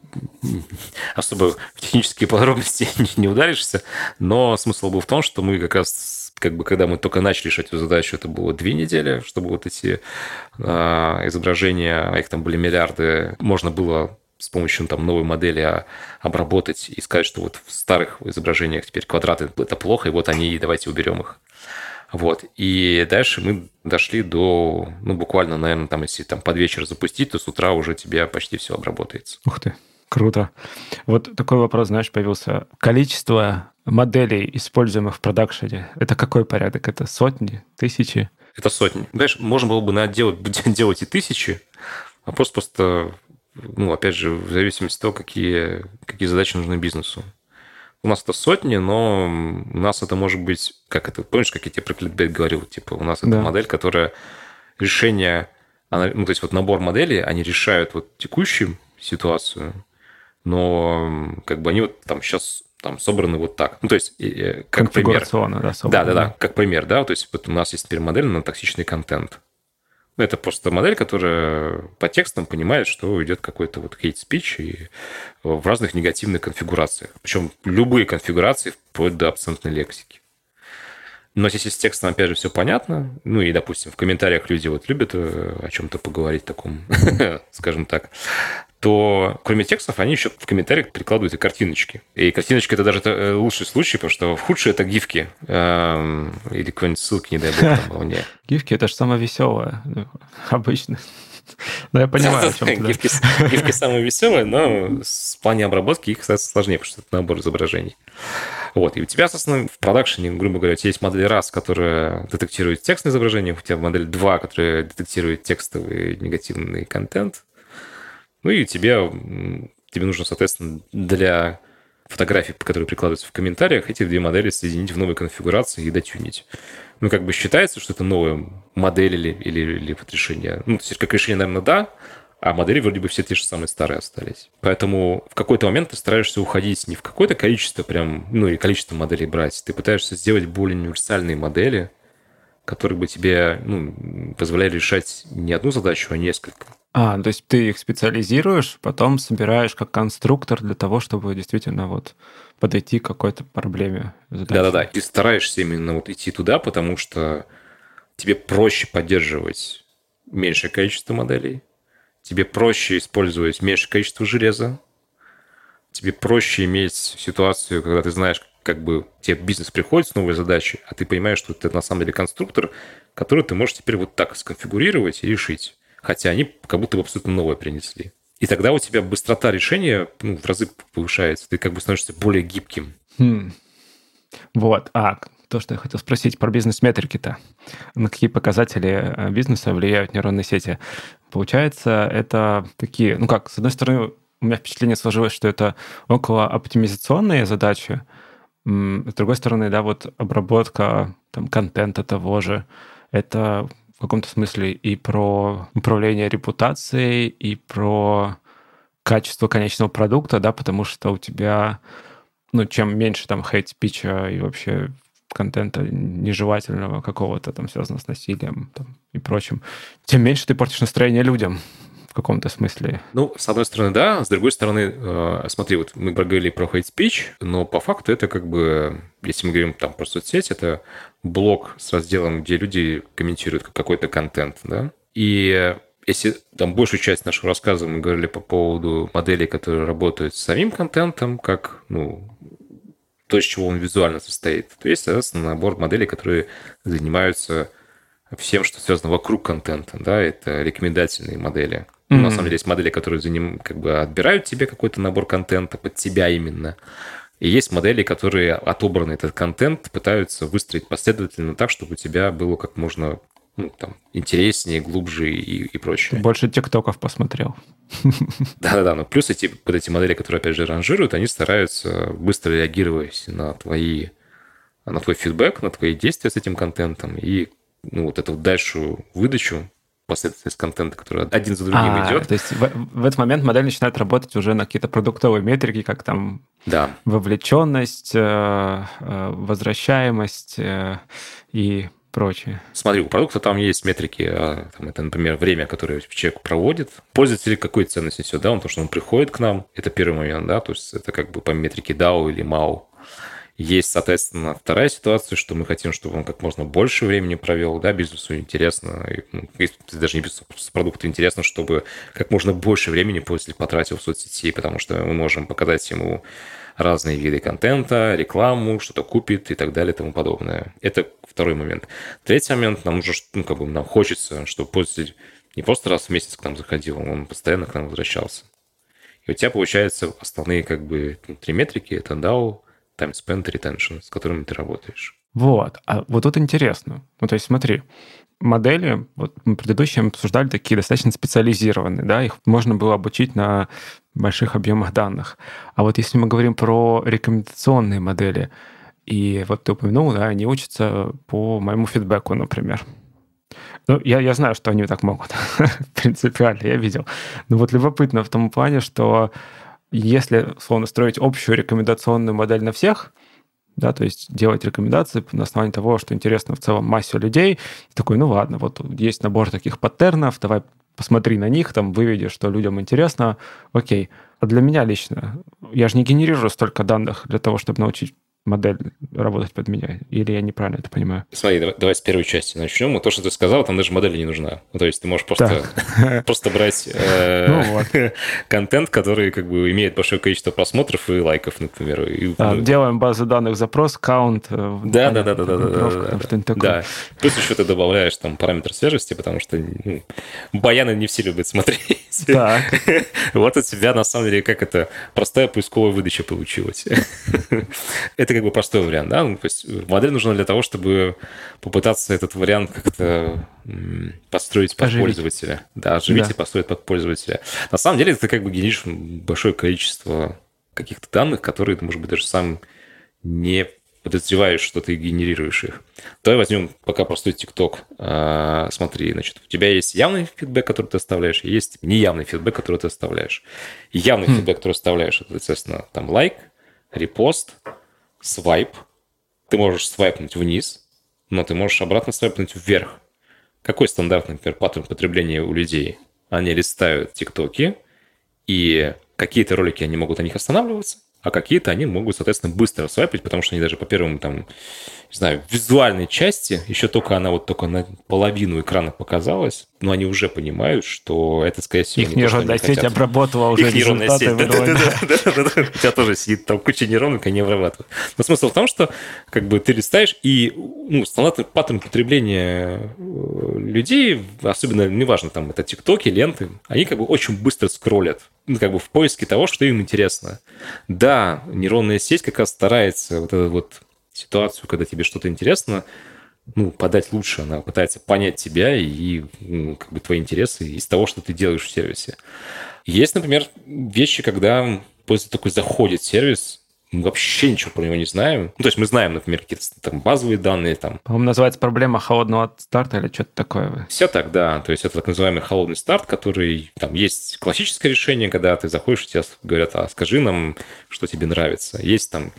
A: особо в технические подробности не ударишься, но смысл был в том, что мы как раз как бы, когда мы только начали решать эту задачу, это было две недели, чтобы вот эти э, изображения, а их там были миллиарды, можно было с помощью там, новой модели обработать и сказать, что вот в старых изображениях теперь квадраты – это плохо, и вот они, давайте уберем их. Вот. И дальше мы дошли до, ну, буквально, наверное, там, если там под вечер запустить, то с утра уже тебе почти все обработается.
B: Ух ты, круто. Вот такой вопрос, знаешь, появился. Количество моделей, используемых в продакшене, это какой порядок? Это сотни, тысячи?
A: Это сотни. Знаешь, можно было бы на делать, делать и тысячи, а просто, просто, ну, опять же, в зависимости от того, какие, какие задачи нужны бизнесу. У нас это сотни, но у нас это может быть, как это, помнишь, как я тебе про кликбейт говорил, типа, у нас это да. модель, которая решение, она, ну, то есть вот набор моделей, они решают вот текущую ситуацию, но как бы они вот там сейчас там собраны вот так. Ну, то есть, как пример.
B: да,
A: собраны, да, да, да, как пример, да, то есть вот у нас есть теперь модель на токсичный контент. Это просто модель, которая по текстам понимает, что идет какой-то вот hate speech и в разных негативных конфигурациях. Причем любые конфигурации вплоть до абсолютной лексики. Но если с текстом, опять же, все понятно, ну и, допустим, в комментариях люди вот любят э, о чем-то поговорить таком, скажем так, то кроме текстов они еще в комментариях прикладывают и картиночки. И картиночки это даже э, лучший случай, потому что в худшие это гифки. Эм, или какие-нибудь ссылки, не дай бог, там не.
B: Гифки это же самое веселое, ну, обычно. Ну, я понимаю, о чем ты.
A: Гифки, гифки самые веселые, но в плане обработки их, кстати, сложнее, потому что это набор изображений. Вот. И у тебя, собственно, в продакшене, грубо говоря, у тебя есть модель раз, которая детектирует текстное изображение, у тебя модель 2, которая детектирует текстовый негативный контент. Ну и тебе, тебе нужно, соответственно, для фотографий, которые прикладываются в комментариях, эти две модели соединить в новой конфигурации и дотюнить. Ну, как бы считается, что это новая модель или, или, или решение. Ну, то есть, как решение, наверное, да, а модели вроде бы все те же самые старые остались. Поэтому в какой-то момент ты стараешься уходить не в какое-то количество прям, ну и количество моделей брать. Ты пытаешься сделать более универсальные модели, которые бы тебе ну, позволяли решать не одну задачу, а несколько.
B: А, то есть ты их специализируешь, потом собираешь как конструктор для того, чтобы действительно вот подойти к какой-то проблеме.
A: Да-да-да, ты стараешься именно вот идти туда, потому что тебе проще поддерживать меньшее количество моделей, тебе проще использовать меньшее количество железа, тебе проще иметь ситуацию, когда ты знаешь, как бы тебе бизнес приходит с новой задачей, а ты понимаешь, что это на самом деле конструктор, который ты можешь теперь вот так сконфигурировать и решить. Хотя они как будто бы абсолютно новое принесли. И тогда у тебя быстрота решения ну, в разы повышается. Ты как бы становишься более гибким.
B: Хм. Вот. А, то, что я хотел спросить про бизнес-метрики-то. На какие показатели э, бизнеса влияют нейронные сети? Получается, это такие, ну как, с одной стороны, у меня впечатление сложилось, что это около оптимизационные задачи, с другой стороны, да, вот обработка там, контента того же, это в каком-то смысле и про управление репутацией, и про качество конечного продукта, да, потому что у тебя, ну, чем меньше там хейт-спича и вообще контента нежелательного какого-то там связанного с насилием там, и прочим, тем меньше ты портишь настроение людям в каком-то смысле.
A: Ну, с одной стороны, да, с другой стороны, э, смотри, вот мы говорили про hate speech, но по факту это как бы, если мы говорим там про соцсеть, это блог с разделом, где люди комментируют какой-то контент, да, и если там большую часть нашего рассказа мы говорили по поводу моделей, которые работают с самим контентом, как, ну, то, из чего он визуально состоит, то есть, соответственно, набор моделей, которые занимаются всем, что связано вокруг контента, да, это рекомендательные модели. Mm-hmm. на самом деле есть модели, которые за ним как бы отбирают тебе какой-то набор контента под тебя именно. И есть модели, которые отобранный этот контент пытаются выстроить последовательно так, чтобы у тебя было как можно ну, там, интереснее, глубже и, и прочее.
B: Больше тиктоков посмотрел.
A: Да-да-да, но плюс эти, вот эти модели, которые, опять же, ранжируют, они стараются быстро реагировать на твои на твой фидбэк, на твои действия с этим контентом и ну, вот эту дальшую выдачу последовательность контента, который один за другим а, идет.
B: То есть в, в этот момент модель начинает работать уже на какие-то продуктовые метрики, как там
A: да.
B: вовлеченность, э, э, возвращаемость э, и прочее.
A: Смотри, у продукта там есть метрики, а, там, это, например, время, которое человек проводит. Пользователь какой ценность несет, да, он, то, что он приходит к нам, это первый момент, да, то есть это как бы по метрике DAO или MAU. Есть, соответственно, вторая ситуация, что мы хотим, чтобы он как можно больше времени провел, да, бизнесу интересно, и, ну, даже не бизнесу, продукту интересно, чтобы как можно больше времени пользователь потратил в соцсети, потому что мы можем показать ему разные виды контента, рекламу, что-то купит и так далее и тому подобное. Это второй момент. Третий момент, нам нужно, ну, как бы нам хочется, чтобы пользователь не просто раз в месяц к нам заходил, он постоянно к нам возвращался. И у тебя получается основные как бы три метрики, это DAO, time spent retention, с которыми ты работаешь.
B: Вот. А вот тут интересно. Ну, то есть смотри, модели, вот мы предыдущие обсуждали такие достаточно специализированные, да, их можно было обучить на больших объемах данных. А вот если мы говорим про рекомендационные модели, и вот ты упомянул, да, они учатся по моему фидбэку, например. Ну, я, я знаю, что они так могут. Принципиально, я видел. Но вот любопытно в том плане, что если, словно, строить общую рекомендационную модель на всех, да, то есть делать рекомендации на основании того, что интересно в целом массе людей. И такой, ну ладно, вот есть набор таких паттернов, давай посмотри на них, там выведи, что людям интересно, окей. А для меня лично, я же не генерирую столько данных для того, чтобы научить модель работать под меня? Или я неправильно это понимаю?
A: Смотри, давай, давай с первой части начнем. То, что ты сказал, там даже модель не нужна. Ну, то есть ты можешь просто, просто брать э, ну контент, который как бы имеет большое количество просмотров и лайков, например.
B: А, ну, делаем базу данных, запрос, каунт.
A: Э, да, да, да, да, да, да, да, да. Плюс еще ты добавляешь там параметр свежести, потому что ну, баяны не все любят смотреть. Вот у тебя на самом деле как это простая поисковая выдача получилась. это как бы простой вариант, да? Ну, то есть модель нужна для того, чтобы попытаться этот вариант как-то построить под оживить. пользователя. Да, оживить да. и построить под пользователя. На самом деле ты как бы генеришь большое количество каких-то данных, которые ты, может быть, даже сам не подозреваешь, что ты генерируешь их. Давай возьмем пока простой ТикТок. А, смотри, значит, у тебя есть явный фидбэк, который ты оставляешь, и есть неявный фидбэк, который ты оставляешь. явный хм. фидбэк, который оставляешь, это, естественно, там лайк, репост, свайп. Ты можешь свайпнуть вниз, но ты можешь обратно свайпнуть вверх. Какой стандартный, например, паттерн потребления у людей? Они листают тиктоки, и какие-то ролики они могут на них останавливаться, а какие-то они могут, соответственно, быстро свайпать, потому что они даже по первому, там, не знаю, визуальной части, еще только она вот только на половину экрана показалась, но они уже понимают, что это, скорее всего,
B: Их нейронная сеть обработала уже Их нейронная сеть, да, да,
A: да, У тебя тоже сидит там куча нейронок, они обрабатывают. Но смысл в том, что как бы ты листаешь, и ну, стандартный паттерн потребления э, людей, особенно, неважно, там, это тиктоки, ленты, они как бы очень быстро скроллят ну, как бы в поиске того, что им интересно. Да, нейронная сеть как раз старается вот эту вот ситуацию, когда тебе что-то интересно, ну, подать лучше. Она пытается понять тебя и ну, как бы твои интересы из того, что ты делаешь в сервисе. Есть, например, вещи, когда после такой заходит сервис, мы вообще ничего про него не знаем. Ну, то есть мы знаем, например, какие-то там базовые данные. Там.
B: По-моему, называется проблема холодного старта или что-то такое.
A: Все так, да. То есть это так называемый холодный старт, который... Там есть классическое решение, когда ты заходишь, и тебе говорят, а скажи нам, что тебе нравится. Есть там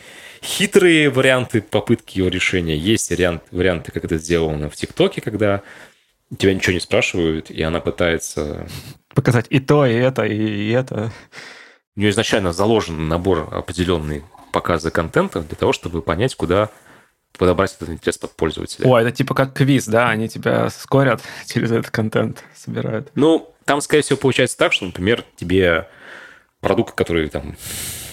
A: хитрые варианты попытки его решения. Есть вариант, варианты, как это сделано в ТикТоке, когда тебя ничего не спрашивают, и она пытается...
B: Показать и то, и это, и это.
A: У нее изначально заложен набор определенный показа контента для того, чтобы понять, куда подобрать этот интерес под пользователя.
B: О, это типа как квиз, да? Они тебя скорят через этот контент, собирают.
A: Ну, там, скорее всего, получается так, что, например, тебе продукт, который там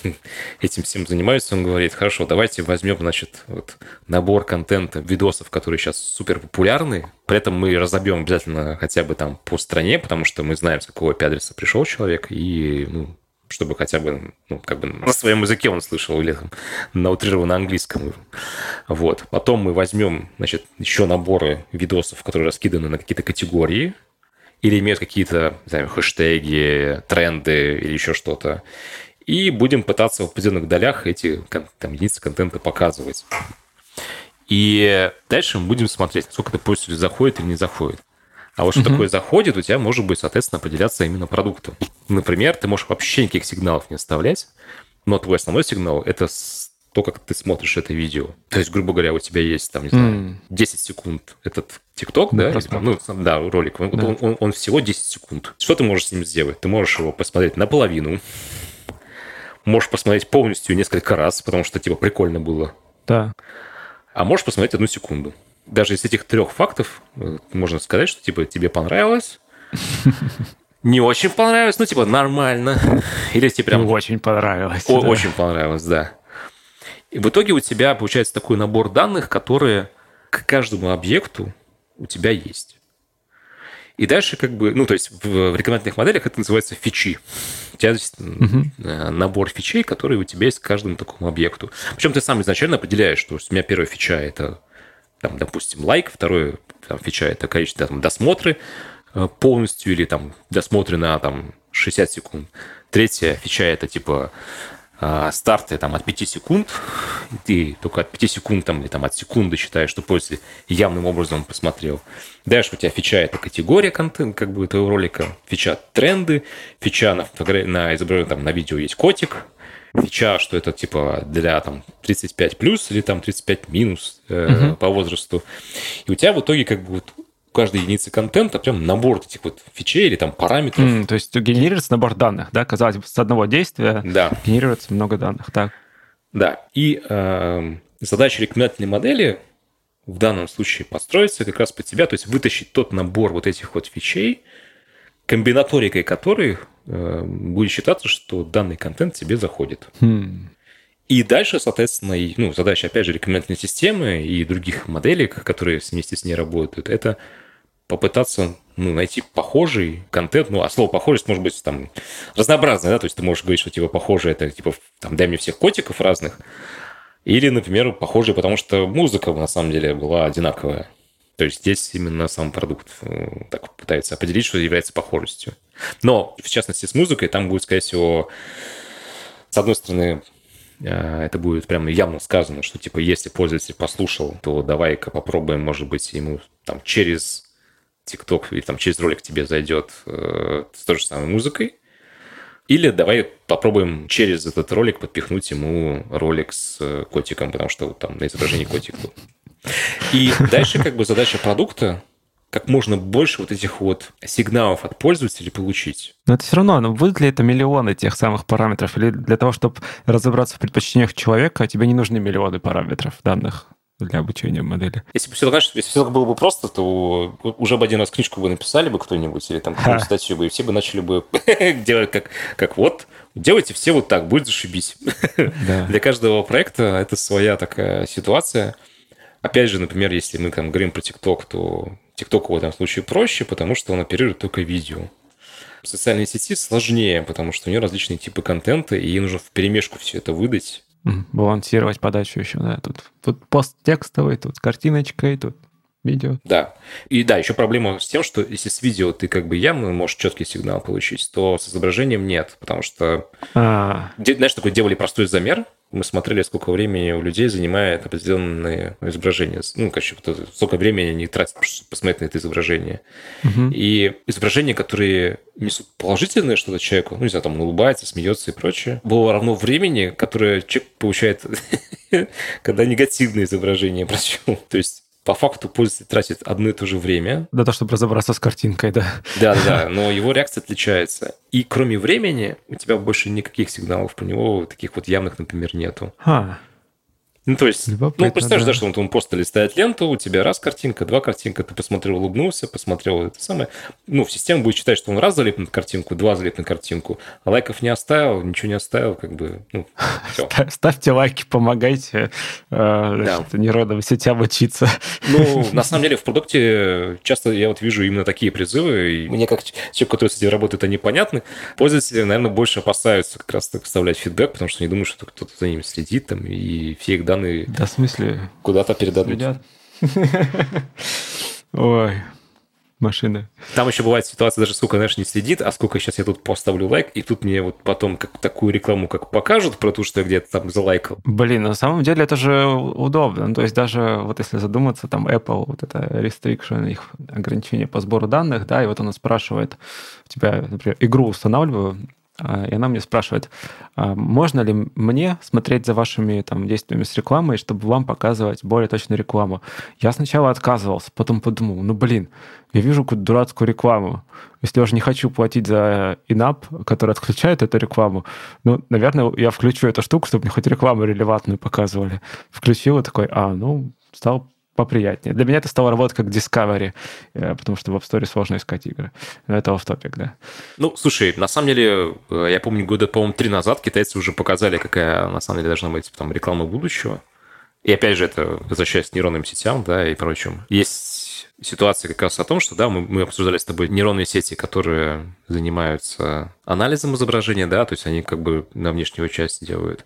A: этим всем занимается, он говорит, хорошо, давайте возьмем, значит, вот набор контента, видосов, которые сейчас супер популярны, при этом мы разобьем обязательно хотя бы там по стране, потому что мы знаем, с какого IP-адреса пришел человек, и ну, чтобы хотя бы, ну, как бы на своем языке он слышал или на утрированном английском. Вот. Потом мы возьмем, значит, еще наборы видосов, которые раскиданы на какие-то категории, или имеют какие-то, знаю, хэштеги, тренды или еще что-то. И будем пытаться в определенных долях эти там, единицы контента показывать. И дальше мы будем смотреть, сколько это пользователь заходит или не заходит. А вот что угу. такое заходит, у тебя может быть, соответственно, определяться именно продуктом. Например, ты можешь вообще никаких сигналов не оставлять, но твой основной сигнал – это то, как ты смотришь это видео. То есть, грубо говоря, у тебя есть, там, не знаю, 10 секунд этот ТикТок, да, или, ну, да, ролик, он, да. Он, он, он всего 10 секунд. Что ты можешь с ним сделать? Ты можешь его посмотреть наполовину, можешь посмотреть полностью несколько раз, потому что, типа, прикольно было.
B: Да.
A: А можешь посмотреть одну секунду даже из этих трех фактов э, можно сказать, что типа тебе понравилось, не очень понравилось, ну типа нормально, или тебе прям...
B: Очень понравилось.
A: О, да. Очень понравилось, да. И в итоге у тебя получается такой набор данных, которые к каждому объекту у тебя есть. И дальше как бы, ну, то есть в, в рекомендательных моделях это называется фичи. У тебя есть угу. набор фичей, которые у тебя есть к каждому такому объекту. Причем ты сам изначально определяешь, что у меня первая фича – это там, допустим, лайк, второе там, фича это количество там, досмотры э, полностью или там досмотры на там 60 секунд. Третья фича это типа старты там от 5 секунд, ты только от 5 секунд там, или там от секунды считаешь, что пользователь явным образом посмотрел. Дальше у тебя фича – это категория контента, как бы твоего ролика, фича – тренды, фича на, на изображении, там, на видео есть котик, фича, что это типа для там 35 плюс или там 35 минус э, угу. по возрасту. И у тебя в итоге как бы вот каждой единицы контента прям набор этих вот фичей или там параметров. Mm,
B: то есть генерируется набор данных, да? Казалось бы, с одного действия
A: да.
B: генерируется много данных. Так.
A: Да. И э, задача рекомендательной модели в данном случае построиться как раз под тебя, то есть вытащить тот набор вот этих вот фичей, комбинаторикой которых э, будет считаться, что данный контент тебе заходит.
B: Hmm.
A: И дальше, соответственно, ну, задача, опять же, рекомендательной системы и других моделей, которые вместе с ней работают, это попытаться ну, найти похожий контент, ну, а слово похожесть может быть там разнообразное, да, то есть ты можешь говорить, что типа похоже, это типа там дай мне всех котиков разных, или, например, похожий, потому что музыка на самом деле была одинаковая. То есть здесь именно сам продукт э, так пытается определить, что является похожестью. Но, в частности, с музыкой там будет, скорее всего, с одной стороны, э, это будет прямо явно сказано, что типа если пользователь послушал, то давай-ка попробуем, может быть, ему там через TikTok или там через ролик тебе зайдет э, с той же самой музыкой. Или давай попробуем через этот ролик подпихнуть ему ролик с э, котиком, потому что там на изображении котик был. И дальше как бы задача продукта как можно больше вот этих вот сигналов от пользователей получить.
B: Но это все равно, но будет ли это миллионы тех самых параметров? Или для того, чтобы разобраться в предпочтениях человека, тебе не нужны миллионы параметров данных? Для обучения модели.
A: Если бы все, знаешь, если все было бы просто, то уже бы один раз книжку бы написали бы кто-нибудь или там какую-нибудь статью бы, и все бы начали бы делать как, как вот, делайте все вот так, будет зашибись. Да. Для каждого проекта это своя такая ситуация. Опять же, например, если мы там говорим про TikTok, то TikTok в этом случае проще, потому что он оперирует только видео. В социальной сети сложнее, потому что у нее различные типы контента, и ей нужно в перемешку все это выдать.
B: Балансировать подачу еще, да. Тут, тут пост текстовый, тут с картиночкой, тут видео.
A: Да. И да, еще проблема с тем, что если с видео ты как бы явно можешь четкий сигнал получить, то с изображением нет, потому что,
B: а
A: знаешь, такой делали простой замер, мы смотрели, сколько времени у людей занимает определенные изображения. Ну, короче, сколько времени они тратят посмотреть на это изображение.
B: Угу.
A: И изображения, которые несут положительное что-то человеку, ну, не знаю, там, он улыбается, смеется и прочее, было равно времени, которое человек получает, когда негативное изображение. Причем, то есть по факту пользователь тратит одно и то же время.
B: Для того, чтобы разобраться с картинкой, да.
A: Да, да, но его реакция отличается. И кроме времени у тебя больше никаких сигналов по него, таких вот явных, например, нету.
B: А,
A: ну, то есть, ну, представляешь, да. да, что он, он просто листает ленту, у тебя раз картинка, два картинка, ты посмотрел, улыбнулся, посмотрел это самое. Ну, в система будет считать, что он раз залип на картинку, два залип на картинку, а лайков не оставил, ничего не оставил, как бы, ну, все.
B: Ставьте лайки, помогайте э, да. нейронным сетям учиться.
A: Ну, на самом деле, в продукте часто я вот вижу именно такие призывы, и мне как человек, который с этим работает, они понятны. Пользователи, наверное, больше опасаются как раз так вставлять фидбэк, потому что они думают, что кто-то за ними следит, там, и все их данные
B: да, в смысле?
A: куда-то передадут.
B: Ой, машина.
A: Там еще бывает ситуация, даже сколько, знаешь, не следит, а сколько сейчас я тут поставлю лайк, и тут мне вот потом как такую рекламу как покажут про то, что я где-то там залайкал.
B: Блин, на самом деле это же удобно. Ну, то есть даже вот если задуматься, там Apple, вот это restriction, их ограничение по сбору данных, да, и вот она спрашивает, у тебя, например, игру устанавливаю, и она мне спрашивает, а можно ли мне смотреть за вашими там, действиями с рекламой, чтобы вам показывать более точную рекламу? Я сначала отказывался, потом подумал, ну блин, я вижу какую-то дурацкую рекламу. Если я уже не хочу платить за инап, который отключает эту рекламу, ну, наверное, я включу эту штуку, чтобы мне хоть рекламу релевантную показывали. Включил и такой, а, ну, стал поприятнее. Для меня это стало работать как Discovery, э, потому что в App Store сложно искать игры. Но это topic, да.
A: Ну, слушай, на самом деле, э, я помню, года, по-моему, три назад китайцы уже показали, какая на самом деле должна быть там реклама будущего. И опять же, это возвращаясь к нейронным сетям, да, и прочим. Есть ситуация как раз о том, что, да, мы, мы обсуждали с тобой нейронные сети, которые занимаются анализом изображения, да, то есть они как бы на внешнюю часть делают.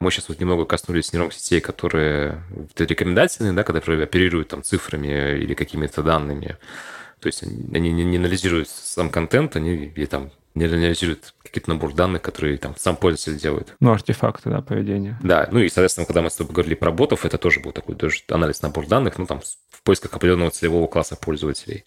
A: Мы сейчас вот немного коснулись нейронных сетей, которые рекомендательные, да, которые оперируют там цифрами или какими-то данными. То есть они не, не анализируют сам контент, они или там генерирует какой-то набор данных, которые там сам пользователь делает.
B: Ну, артефакты, да, поведения.
A: Да, ну и, соответственно, когда мы с тобой говорили про ботов, это тоже был такой тоже анализ набор данных, ну, там, в поисках определенного целевого класса пользователей.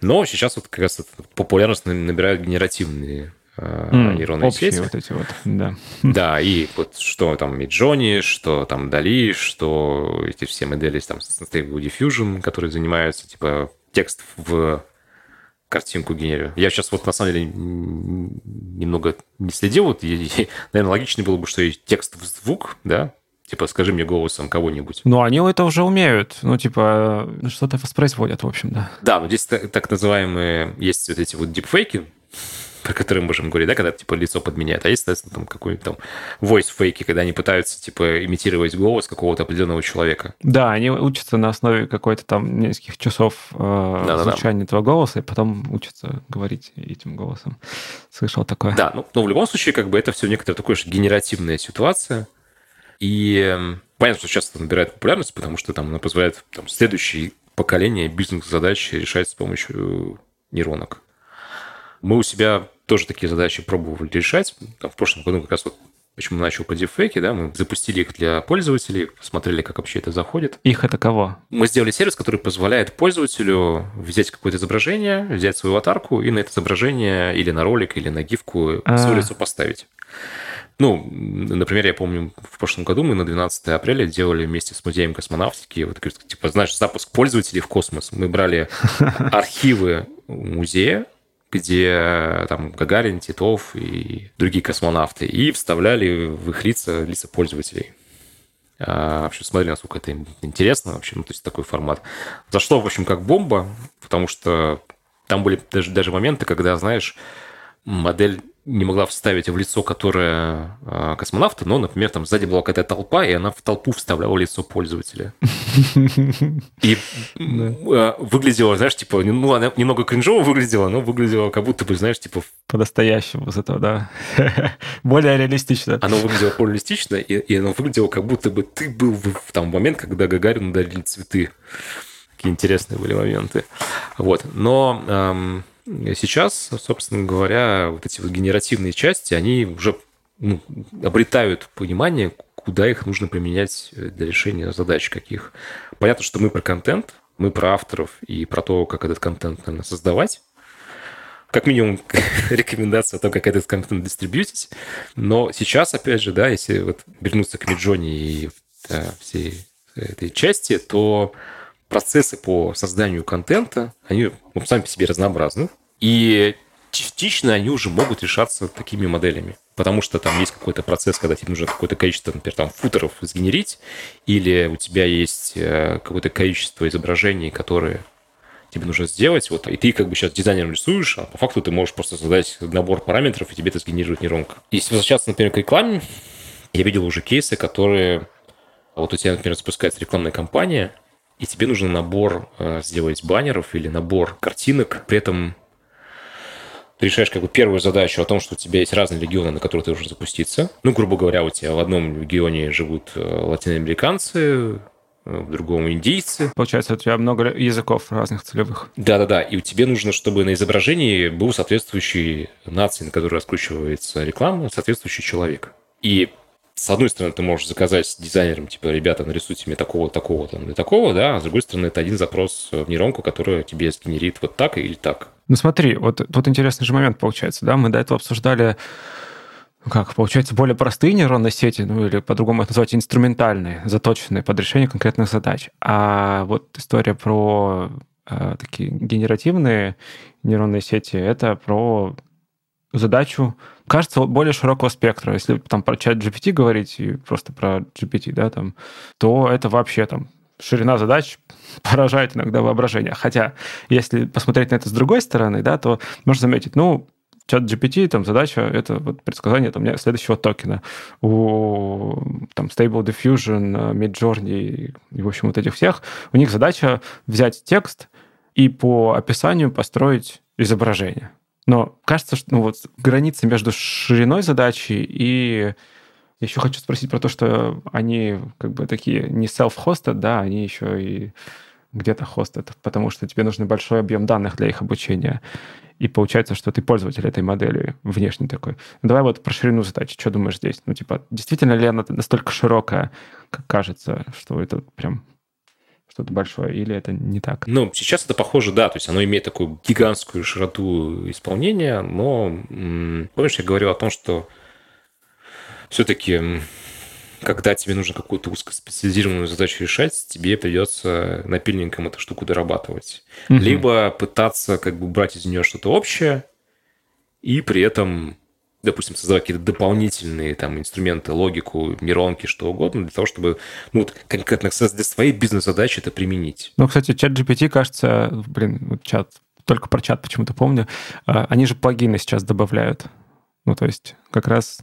A: Но сейчас вот как раз популярность набирают генеративные mm, нейронные
B: общие
A: сети.
B: вот эти вот, да.
A: Да, и вот что там Midjourney, что там Dali, что эти все модели там Stable Diffusion, которые занимаются, типа, текст в картинку генерирую. Я сейчас вот на самом деле немного не следил. Вот, наверное, логичнее было бы, что и текст в звук, да, Типа, скажи мне голосом кого-нибудь.
B: Ну, они это уже умеют. Ну, типа, что-то воспроизводят, в общем, да.
A: Да, но здесь так, так называемые, есть вот эти вот дипфейки, про которые мы можем говорить, да, когда, типа, лицо подменяет. А есть, соответственно, там какой-нибудь там voice фейки, когда они пытаются, типа, имитировать голос какого-то определенного человека.
B: Да, они учатся на основе какой-то там нескольких часов э, да, звучания да. этого голоса, и потом учатся говорить этим голосом. Слышал такое.
A: Да, ну, но в любом случае, как бы это все некоторая такая же генеративная ситуация. И эм, понятно, что сейчас это набирает популярность, потому что там она позволяет там, следующее поколение бизнес-задач решать с помощью нейронок. Мы у себя тоже такие задачи пробовали решать. Там, в прошлом году как раз вот почему начал по дипфейке, да, мы запустили их для пользователей, посмотрели, как вообще это заходит.
B: Их это кого?
A: Мы сделали сервис, который позволяет пользователю взять какое-то изображение, взять свою аватарку и на это изображение или на ролик, или на гифку а. свое лицо поставить. Ну, например, я помню, в прошлом году мы на 12 апреля делали вместе с музеем космонавтики, вот, типа, знаешь, запуск пользователей в космос. Мы брали архивы музея, где там Гагарин, Титов и другие космонавты, и вставляли в их лица лица пользователей. А, в общем, смотри, насколько это интересно вообще, ну, то есть такой формат. Зашло, в общем, как бомба, потому что там были даже, даже моменты, когда, знаешь, модель не могла вставить в лицо, которое э, космонавта, но, например, там сзади была какая-то толпа, и она в толпу вставляла лицо пользователя. И э, выглядело, знаешь, типа, ну, она немного кринжово выглядела, но выглядело как будто бы, знаешь, типа...
B: По-настоящему зато, да. Более реалистично.
A: Оно выглядело более реалистично, и, оно выглядело, как будто бы ты был в, там момент, когда Гагарину дарили цветы. Какие интересные были моменты. Вот. Но Сейчас, собственно говоря, вот эти вот генеративные части, они уже ну, обретают понимание, куда их нужно применять для решения задач каких. Понятно, что мы про контент, мы про авторов и про то, как этот контент наверное, создавать. Как минимум, рекомендация о том, как этот контент дистрибьютить. Но сейчас, опять же, да, если вот вернуться к Миджоне и да, всей этой части, то процессы по созданию контента, они ну, сами по себе разнообразны. И частично они уже могут решаться такими моделями. Потому что там есть какой-то процесс, когда тебе нужно какое-то количество, например, там футеров сгенерить, или у тебя есть э, какое-то количество изображений, которые тебе нужно сделать, вот, и ты как бы сейчас дизайнером рисуешь, а по факту ты можешь просто задать набор параметров, и тебе это сгенерирует нейронка. Если возвращаться, например, к рекламе, я видел уже кейсы, которые... Вот у тебя, например, запускается рекламная кампания, и тебе нужен набор э, сделать баннеров или набор картинок, при этом ты решаешь как бы первую задачу о том, что у тебя есть разные регионы, на которые ты должен запуститься. Ну, грубо говоря, у тебя в одном регионе живут э, латиноамериканцы, э, в другом индийцы.
B: Получается, у тебя много языков разных целевых.
A: Да-да-да, и у тебя нужно, чтобы на изображении был соответствующий нации, на которой раскручивается реклама, соответствующий человек. И с одной стороны, ты можешь заказать дизайнерам, типа, ребята, нарисуйте мне такого, такого, там, и такого, да, а с другой стороны, это один запрос в нейронку, который тебе сгенерит вот так или так.
B: Ну смотри, вот тут интересный же момент получается, да, мы до этого обсуждали ну как, получается, более простые нейронные сети, ну или по-другому это назвать инструментальные, заточенные под решение конкретных задач. А вот история про э, такие генеративные нейронные сети, это про задачу, кажется, более широкого спектра. Если там про чат GPT говорить и просто про GPT, да, там, то это вообще там ширина задач поражает иногда воображение. Хотя, если посмотреть на это с другой стороны, да, то можно заметить, ну, чат GPT, там задача это вот предсказание там, следующего токена. У там, Stable Diffusion, Midjourney и, в общем, вот этих всех, у них задача взять текст и по описанию построить изображение. Но кажется, что ну, вот граница между шириной задачи и еще хочу спросить про то, что они как бы такие не self-hosted, да, они еще и где-то хостят, потому что тебе нужен большой объем данных для их обучения. И получается, что ты пользователь этой модели внешне такой. Ну, давай вот про ширину задач. Что думаешь здесь? Ну, типа, действительно ли она настолько широкая, как кажется, что это прям что-то большое, или это не так?
A: Ну, сейчас это похоже, да, то есть оно имеет такую гигантскую широту исполнения, но помнишь, я говорил о том, что все-таки когда тебе нужно какую-то узкоспециализированную задачу решать, тебе придется напильником эту штуку дорабатывать. Угу. Либо пытаться как бы брать из нее что-то общее и при этом, допустим, создавать какие-то дополнительные там инструменты, логику, нейронки, что угодно, для того, чтобы ну, вот, конкретно для своей бизнес-задачи это применить.
B: Ну, кстати, чат GPT, кажется, блин, вот чат, только про чат почему-то помню, а, они же плагины сейчас добавляют. Ну, то есть как раз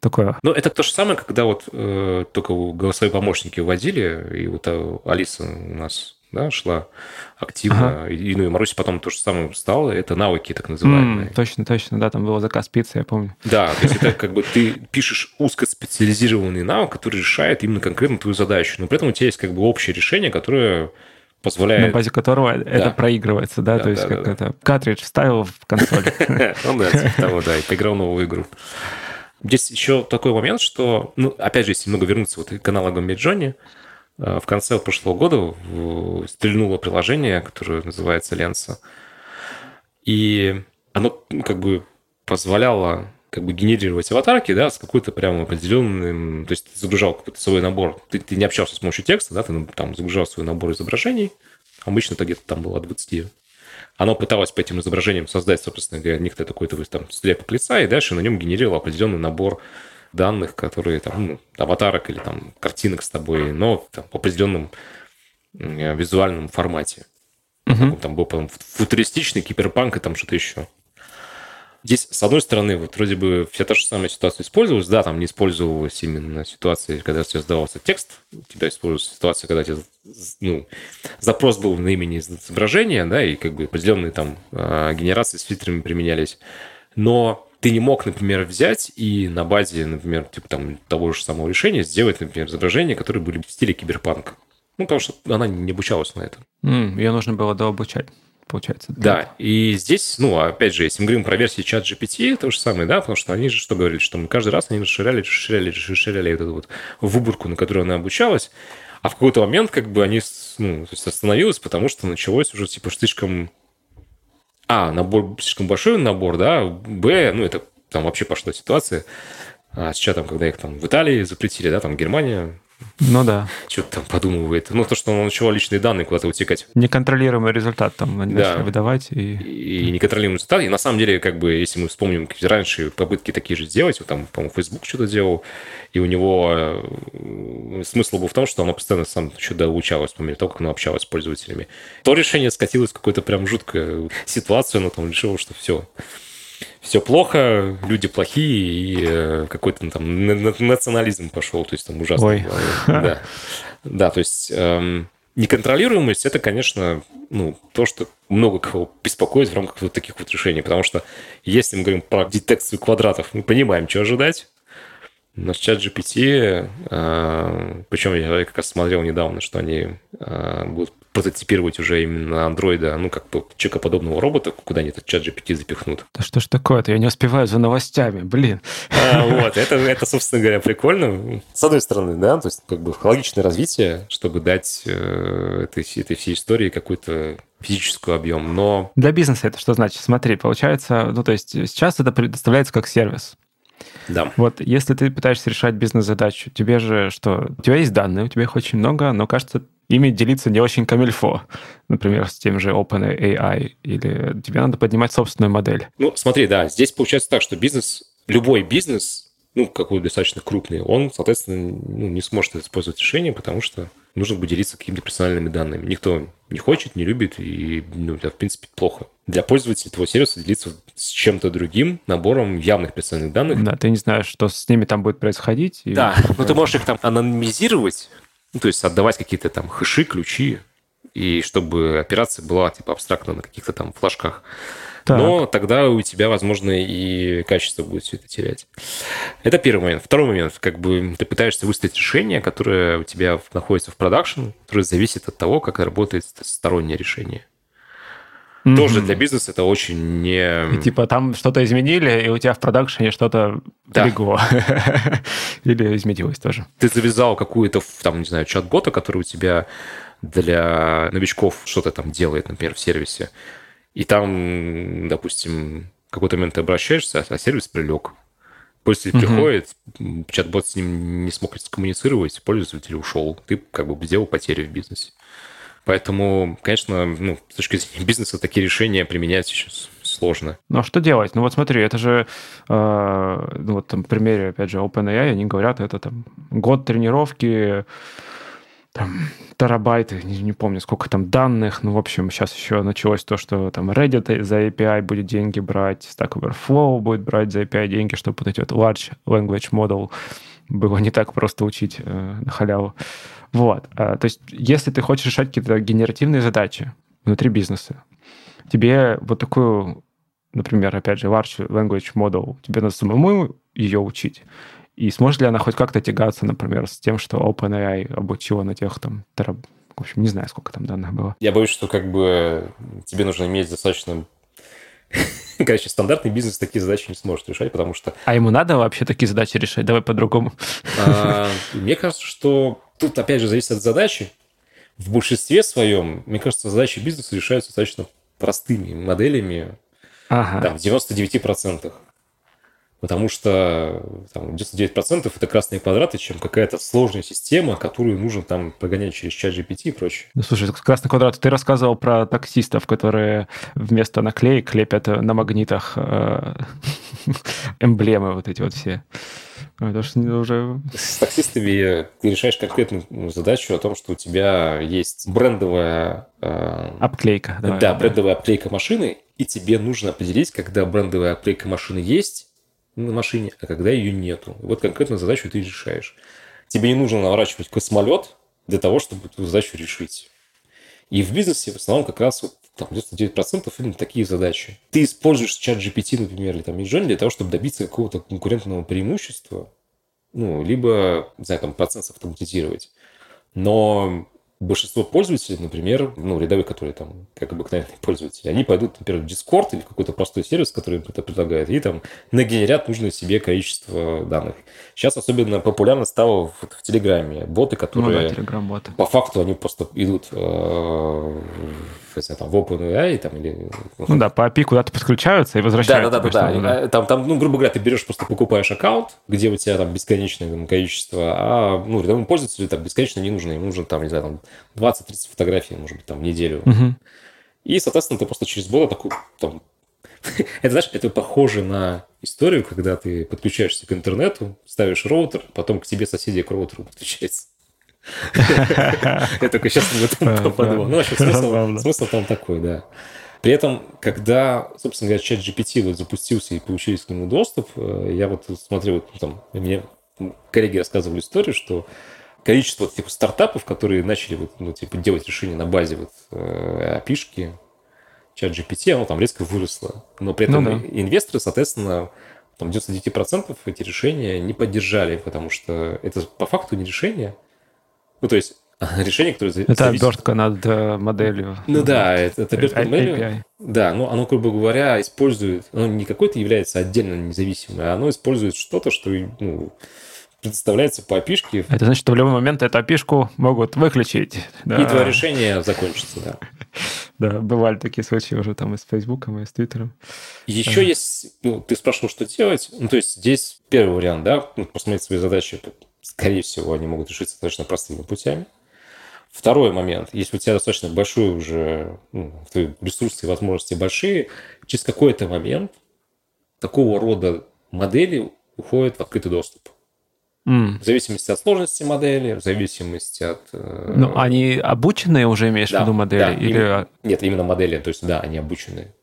B: такое.
A: Ну, это то же самое, когда вот э, только голосовые помощники вводили, и вот э, Алиса у нас да, шла активно, ага. и, ну, и Маруся потом то же самое стало, это навыки так называемые.
B: Mm, точно, точно, да, там был заказ пиццы, я помню.
A: Да, то есть это как бы ты пишешь узкоспециализированный навык, который решает именно конкретно твою задачу, но при этом у тебя есть как бы общее решение, которое позволяет...
B: На базе которого да. это проигрывается, да? да То есть да, как да. это... Картридж вставил в консоль.
A: Ну да, типа того, да, и поиграл новую игру. Здесь еще такой момент, что, ну, опять же, если много вернуться вот к аналогам э, в конце прошлого года стрельнуло приложение, которое называется Lensa, и оно ну, как бы позволяло как бы генерировать аватарки, да, с какой-то прям определенным... То есть ты загружал какой-то свой набор. Ты, ты не общался с помощью текста, да, ты ну, там загружал свой набор изображений. Обычно это где-то там было 20 оно пыталось по этим изображениям создать, собственно говоря, некто такой-то там слепок лица, и дальше на нем генерировало определенный набор данных, которые там, ну, аватарок или там картинок с тобой, но там, в определенном визуальном формате. Угу. Там был по футуристичный киберпанк и там что-то еще. Здесь, с одной стороны, вот вроде бы вся та же самая ситуация использовалась. Да, там не использовалась именно ситуация, когда у тебя сдавался текст. У тебя использовалась ситуация, когда тебе, ну, запрос был на имени изображения, да, и как бы определенные там а, генерации с фильтрами применялись. Но ты не мог, например, взять и на базе, например, типа там того же самого решения сделать, например, изображения, которые были в стиле киберпанка. Ну, потому что она не обучалась на это.
B: Mm, ее нужно было дообучать получается.
A: Да, и здесь, ну, опять же, если мы говорим про версии чат GPT, то же самое, да, потому что они же что говорили, что мы каждый раз они расширяли, расширяли, расширяли эту вот выборку, на которую она обучалась, а в какой-то момент как бы они, ну, то есть остановилось, потому что началось уже, типа, слишком... А, набор, слишком большой набор, да, Б, ну, это там вообще пошла ситуация, а с чатом, когда их там в Италии запретили, да, там Германия
B: ну да.
A: Что-то там подумывает. Ну, то, что он начал личные данные куда-то утекать.
B: Неконтролируемый результат там они да. выдавать. И...
A: и неконтролируемый результат. И на самом деле, как бы, если мы вспомним раньше попытки такие же сделать, вот там, по-моему, Facebook что-то делал, и у него э, смысл был в том, что оно постоянно сам еще доучалось по мере того, как оно общалось с пользователями. То решение скатилось в какую-то прям жуткую ситуацию, оно там решило, что все, все плохо, люди плохие, и э, какой-то там национализм пошел, то есть там ужасно. Ой. Да. да, то есть эм, неконтролируемость – это, конечно, ну, то, что много кого беспокоит в рамках вот таких вот решений, потому что если мы говорим про детекцию квадратов, мы понимаем, что ожидать, но с чат GPT, э, причем я как раз смотрел недавно, что они э, будут прототипировать уже именно андроида, ну, как бы человекоподобного робота, куда они этот чат GPT запихнут.
B: Да что ж такое-то? Я не успеваю за новостями, блин.
A: А, вот, это, это, собственно говоря, прикольно. С одной стороны, да, то есть как бы логичное развитие, чтобы дать э, этой, этой всей истории какой-то физический объем, но...
B: Для бизнеса это что значит? Смотри, получается, ну, то есть сейчас это предоставляется как сервис.
A: Да.
B: Вот если ты пытаешься решать бизнес-задачу, тебе же что? У тебя есть данные, у тебя их очень много, но кажется, ими делиться не очень камильфо. Например, с тем же OpenAI. Или тебе надо поднимать собственную модель.
A: Ну, смотри, да, здесь получается так, что бизнес, любой бизнес, ну, какой достаточно крупный, он, соответственно, ну, не сможет использовать решение, потому что нужно будет делиться какими-то персональными данными. Никто не хочет, не любит, и, ну, это, в принципе, плохо. Для пользователя твоего сервиса делиться с чем-то другим, набором явных персональных данных.
B: Да, ты не знаешь, что с ними там будет происходить.
A: И... Да, но ты можешь их там анонимизировать, ну, то есть отдавать какие-то там хэши, ключи, и чтобы операция была типа абстрактно на каких-то там флажках. Так. Но тогда у тебя, возможно, и качество будет все это терять. Это первый момент. Второй момент, как бы ты пытаешься выставить решение, которое у тебя находится в продакшн, которое зависит от того, как работает стороннее решение. Mm-hmm. Тоже для бизнеса это очень не...
B: И, типа там что-то изменили, и у тебя в продакшене что-то да. легло. Или изменилось тоже.
A: Ты завязал какую-то, там, не знаю, чат-бота, который у тебя для новичков что-то там делает, например, в сервисе. И там, допустим, в какой-то момент ты обращаешься, а сервис прилег. Пользователь угу. приходит, чат-бот с ним не смог коммуницировать, пользователь ушел. Ты как бы сделал потери в бизнесе. Поэтому, конечно, ну, с точки зрения бизнеса такие решения применять сейчас сложно.
B: Ну а что делать? Ну вот смотри, это же, э, ну вот там в примере, опять же, OpenAI, они говорят, это там год тренировки, там, терабайты, не, не помню, сколько там данных. Ну, в общем, сейчас еще началось то, что там Reddit за API будет деньги брать, Stack Overflow будет брать за API деньги, чтобы вот эти вот large language model было не так просто учить э, на халяву. Вот. А, то есть, если ты хочешь решать какие-то генеративные задачи внутри бизнеса, тебе вот такую, например, опять же, large language model, тебе надо самому ее учить, и сможет ли она хоть как-то тягаться, например, с тем, что OpenAI обучила на тех там тераб... В общем, не знаю, сколько там данных было.
A: Я боюсь, что как бы тебе нужно иметь достаточно Короче, стандартный бизнес такие задачи не сможет решать, потому что...
B: А ему надо вообще такие задачи решать? Давай по-другому.
A: А, мне кажется, что тут, опять же, зависит от задачи. В большинстве своем, мне кажется, задачи бизнеса решаются достаточно простыми моделями, ага. там, в 99% потому что там, 99% это красные квадраты, чем какая-то сложная система, которую нужно там прогонять через чат GPT и прочее.
B: Ну, слушай, красный квадрат, ты рассказывал про таксистов, которые вместо наклеек лепят на магнитах э, эмблемы вот эти вот все. Это же уже...
A: С таксистами ты решаешь конкретную задачу о том, что у тебя есть брендовая...
B: Э, обклейка.
A: Давай, да, брендовая обклейка машины, и тебе нужно определить, когда брендовая обклейка машины есть, на машине, а когда ее нету. Вот конкретную задачу ты решаешь. Тебе не нужно наворачивать космолет для того, чтобы эту задачу решить. И в бизнесе в основном как раз вот, там, 99% именно такие задачи. Ты используешь чат GPT, например, или там Midjourney для того, чтобы добиться какого-то конкурентного преимущества, ну, либо, не знаю, там, процесс автоматизировать. Но большинство пользователей, например, ну, рядовые, которые там, как обыкновенные пользователи, они пойдут, например, в Discord или какой-то простой сервис, который это предлагает, и там нагенерят нужное себе количество данных. Сейчас особенно популярно стало в, в Телеграме боты, которые... Ну, да, боты По факту они просто идут э, знаю, там, в OpenAI там, или...
B: Ну да, по API куда-то подключаются и возвращаются.
A: Да, да, да, да, да. Там, там, ну, грубо говоря, ты берешь, просто покупаешь аккаунт, где у тебя там бесконечное там, количество, а ну, рядовому пользователю там бесконечно не нужно, ему нужно там, не знаю, там 20-30 фотографий, может быть, там, в неделю. Угу. И, соответственно, ты просто через бота такой, там, это, знаешь, это похоже на историю, когда ты подключаешься к интернету, ставишь роутер, потом к тебе соседи к роутеру подключаются. Я только сейчас об этом подумал. Ну, вообще, смысл там такой, да. При этом, когда, собственно говоря, чат GPT вот запустился и получили к нему доступ, э, я вот смотрел, вот, там, мне коллеги рассказывали историю, что количество типа, стартапов, которые начали вот, ну, типа, делать решения на базе вот, э, API-шки, чат GPT, оно там резко выросло. Но при этом ну, да. инвесторы, соответственно, там 99% эти решения не поддержали, потому что это по факту не решение, ну, то есть решение, которое
B: зависит... Это обертка над э, моделью.
A: Ну да, это, это обертка моделью. Да, ну оно, грубо говоря, использует... Оно не какое-то является отдельно независимое, а оно использует что-то, что ну, предоставляется по опишке.
B: Это значит, что в любой момент эту опишку могут выключить.
A: Да. И твое решение закончится, да.
B: Да, бывали такие случаи уже там и с Фейсбуком, и с Твиттером.
A: Еще есть, ну, ты спрашивал, что делать. Ну, то есть здесь первый вариант, да, ну, посмотреть свои задачи скорее всего, они могут решиться достаточно простыми путями. Второй момент. Если у тебя достаточно большой уже ну, ресурсы и возможности большие, через какой-то момент такого рода модели уходят в открытый доступ. Mm. В зависимости от сложности модели, в зависимости от...
B: Э... Ну, они обученные уже, имеешь да, в виду модели?
A: Да, или... именно, нет, именно модели. То есть, да, они обученные.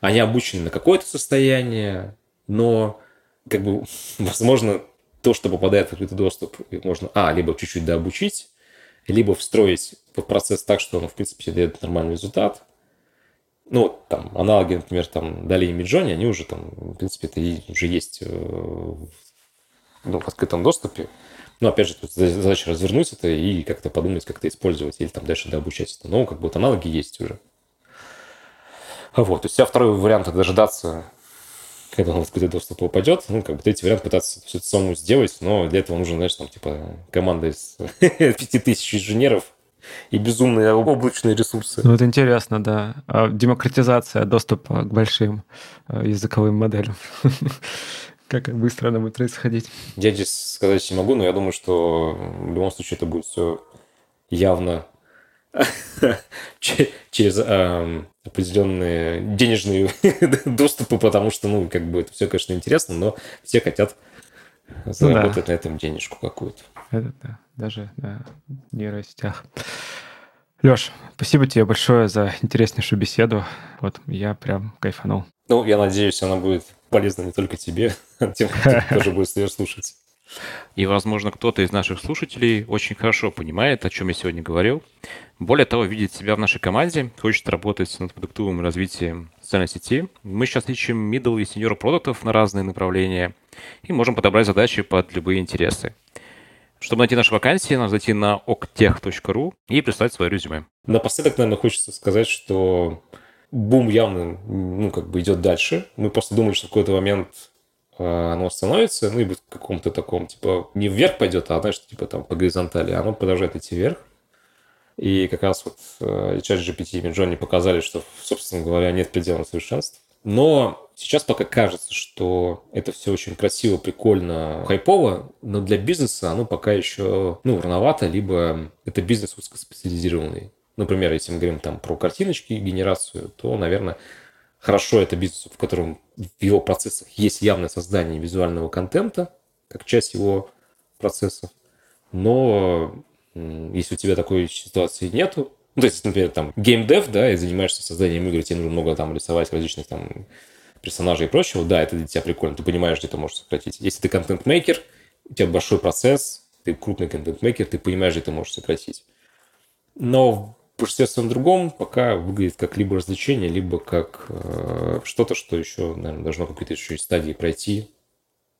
A: Они обучены на какое-то состояние, но, как бы, возможно, то, что попадает в открытый доступ, можно, а, либо чуть-чуть дообучить, либо встроить в процесс так, что он, в принципе, дает нормальный результат. Ну, там, аналоги, например, там, Дали и Миджони, они уже там, в принципе, это уже есть э, ну, в открытом доступе. Но, опять же, тут задача развернуть это и как-то подумать, как это использовать, или там дальше дообучать это. Но, как бы, аналоги есть уже. Вот, то есть, а второй вариант – это дожидаться, когда он в открытый доступ упадет. Ну, как бы третий вариант – пытаться все это самому сделать, но для этого нужно, знаешь, там, типа, команда из 5000 инженеров, и безумные облачные ресурсы.
B: Ну, это интересно, да. А демократизация доступа к большим э, языковым моделям. Как быстро она будет происходить?
A: Я здесь сказать не могу, но я думаю, что в любом случае это будет все явно через э, определенные денежные доступы, потому что, ну, как бы это все, конечно, интересно, но все хотят заработать ну, да. на этом денежку какую-то.
B: Это да, даже на нейросетях. Леш, спасибо тебе большое за интереснейшую беседу. Вот я прям кайфанул.
A: Ну, я надеюсь, она будет полезна не только тебе, а тем, кто тоже будет слушать. И, возможно, кто-то из наших слушателей очень хорошо понимает, о чем я сегодня говорил. Более того, видит себя в нашей команде, хочет работать над продуктовым развитием социальной сети. Мы сейчас ищем middle и senior продуктов на разные направления и можем подобрать задачи под любые интересы. Чтобы найти наши вакансии, надо зайти на oktech.ru и прислать свое резюме. Напоследок, наверное, хочется сказать, что бум явно ну, как бы идет дальше. Мы просто думали, что в какой-то момент а, оно остановится, ну и будет в каком-то таком, типа, не вверх пойдет, а, знаешь, типа там по горизонтали, оно продолжает идти вверх. И как раз вот э, чат GPT и Midjourney показали, что, собственно говоря, нет предела совершенств. Но сейчас пока кажется, что это все очень красиво, прикольно, хайпово, но для бизнеса оно пока еще, ну, рановато, либо это бизнес узкоспециализированный. Например, если мы говорим там про картиночки, генерацию, то, наверное, хорошо это бизнес, в котором в его процессах есть явное создание визуального контента, как часть его процессов. Но если у тебя такой ситуации нету, ну, то есть, например, там, геймдев, да, и занимаешься созданием игр, тебе нужно много там рисовать различных там персонажей и прочего, да, это для тебя прикольно, ты понимаешь, где ты можешь сократить. Если ты контент-мейкер, у тебя большой процесс, ты крупный контент-мейкер, ты понимаешь, где ты можешь сократить. Но большинстве другом пока выглядит как либо развлечение, либо как э, что-то, что еще, наверное, должно какой-то еще стадии пройти,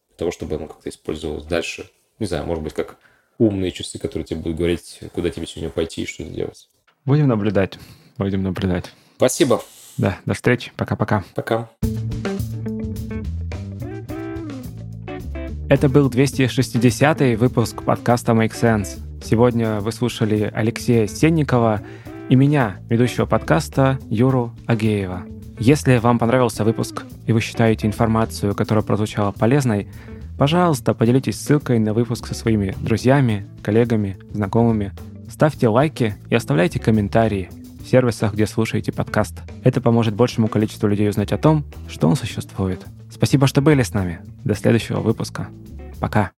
A: для того, чтобы оно как-то использовалось дальше. Не знаю, может быть, как умные часы, которые тебе будут говорить, куда тебе сегодня пойти и что делать.
B: Будем наблюдать. Будем наблюдать.
A: Спасибо.
B: Да, до встречи. Пока-пока.
A: Пока.
B: Это был 260 выпуск подкаста Make Sense. Сегодня вы слушали Алексея Сенникова и меня, ведущего подкаста Юру Агеева. Если вам понравился выпуск и вы считаете информацию, которая прозвучала полезной, пожалуйста, поделитесь ссылкой на выпуск со своими друзьями, коллегами, знакомыми – Ставьте лайки и оставляйте комментарии в сервисах, где слушаете подкаст. Это поможет большему количеству людей узнать о том, что он существует. Спасибо, что были с нами. До следующего выпуска. Пока.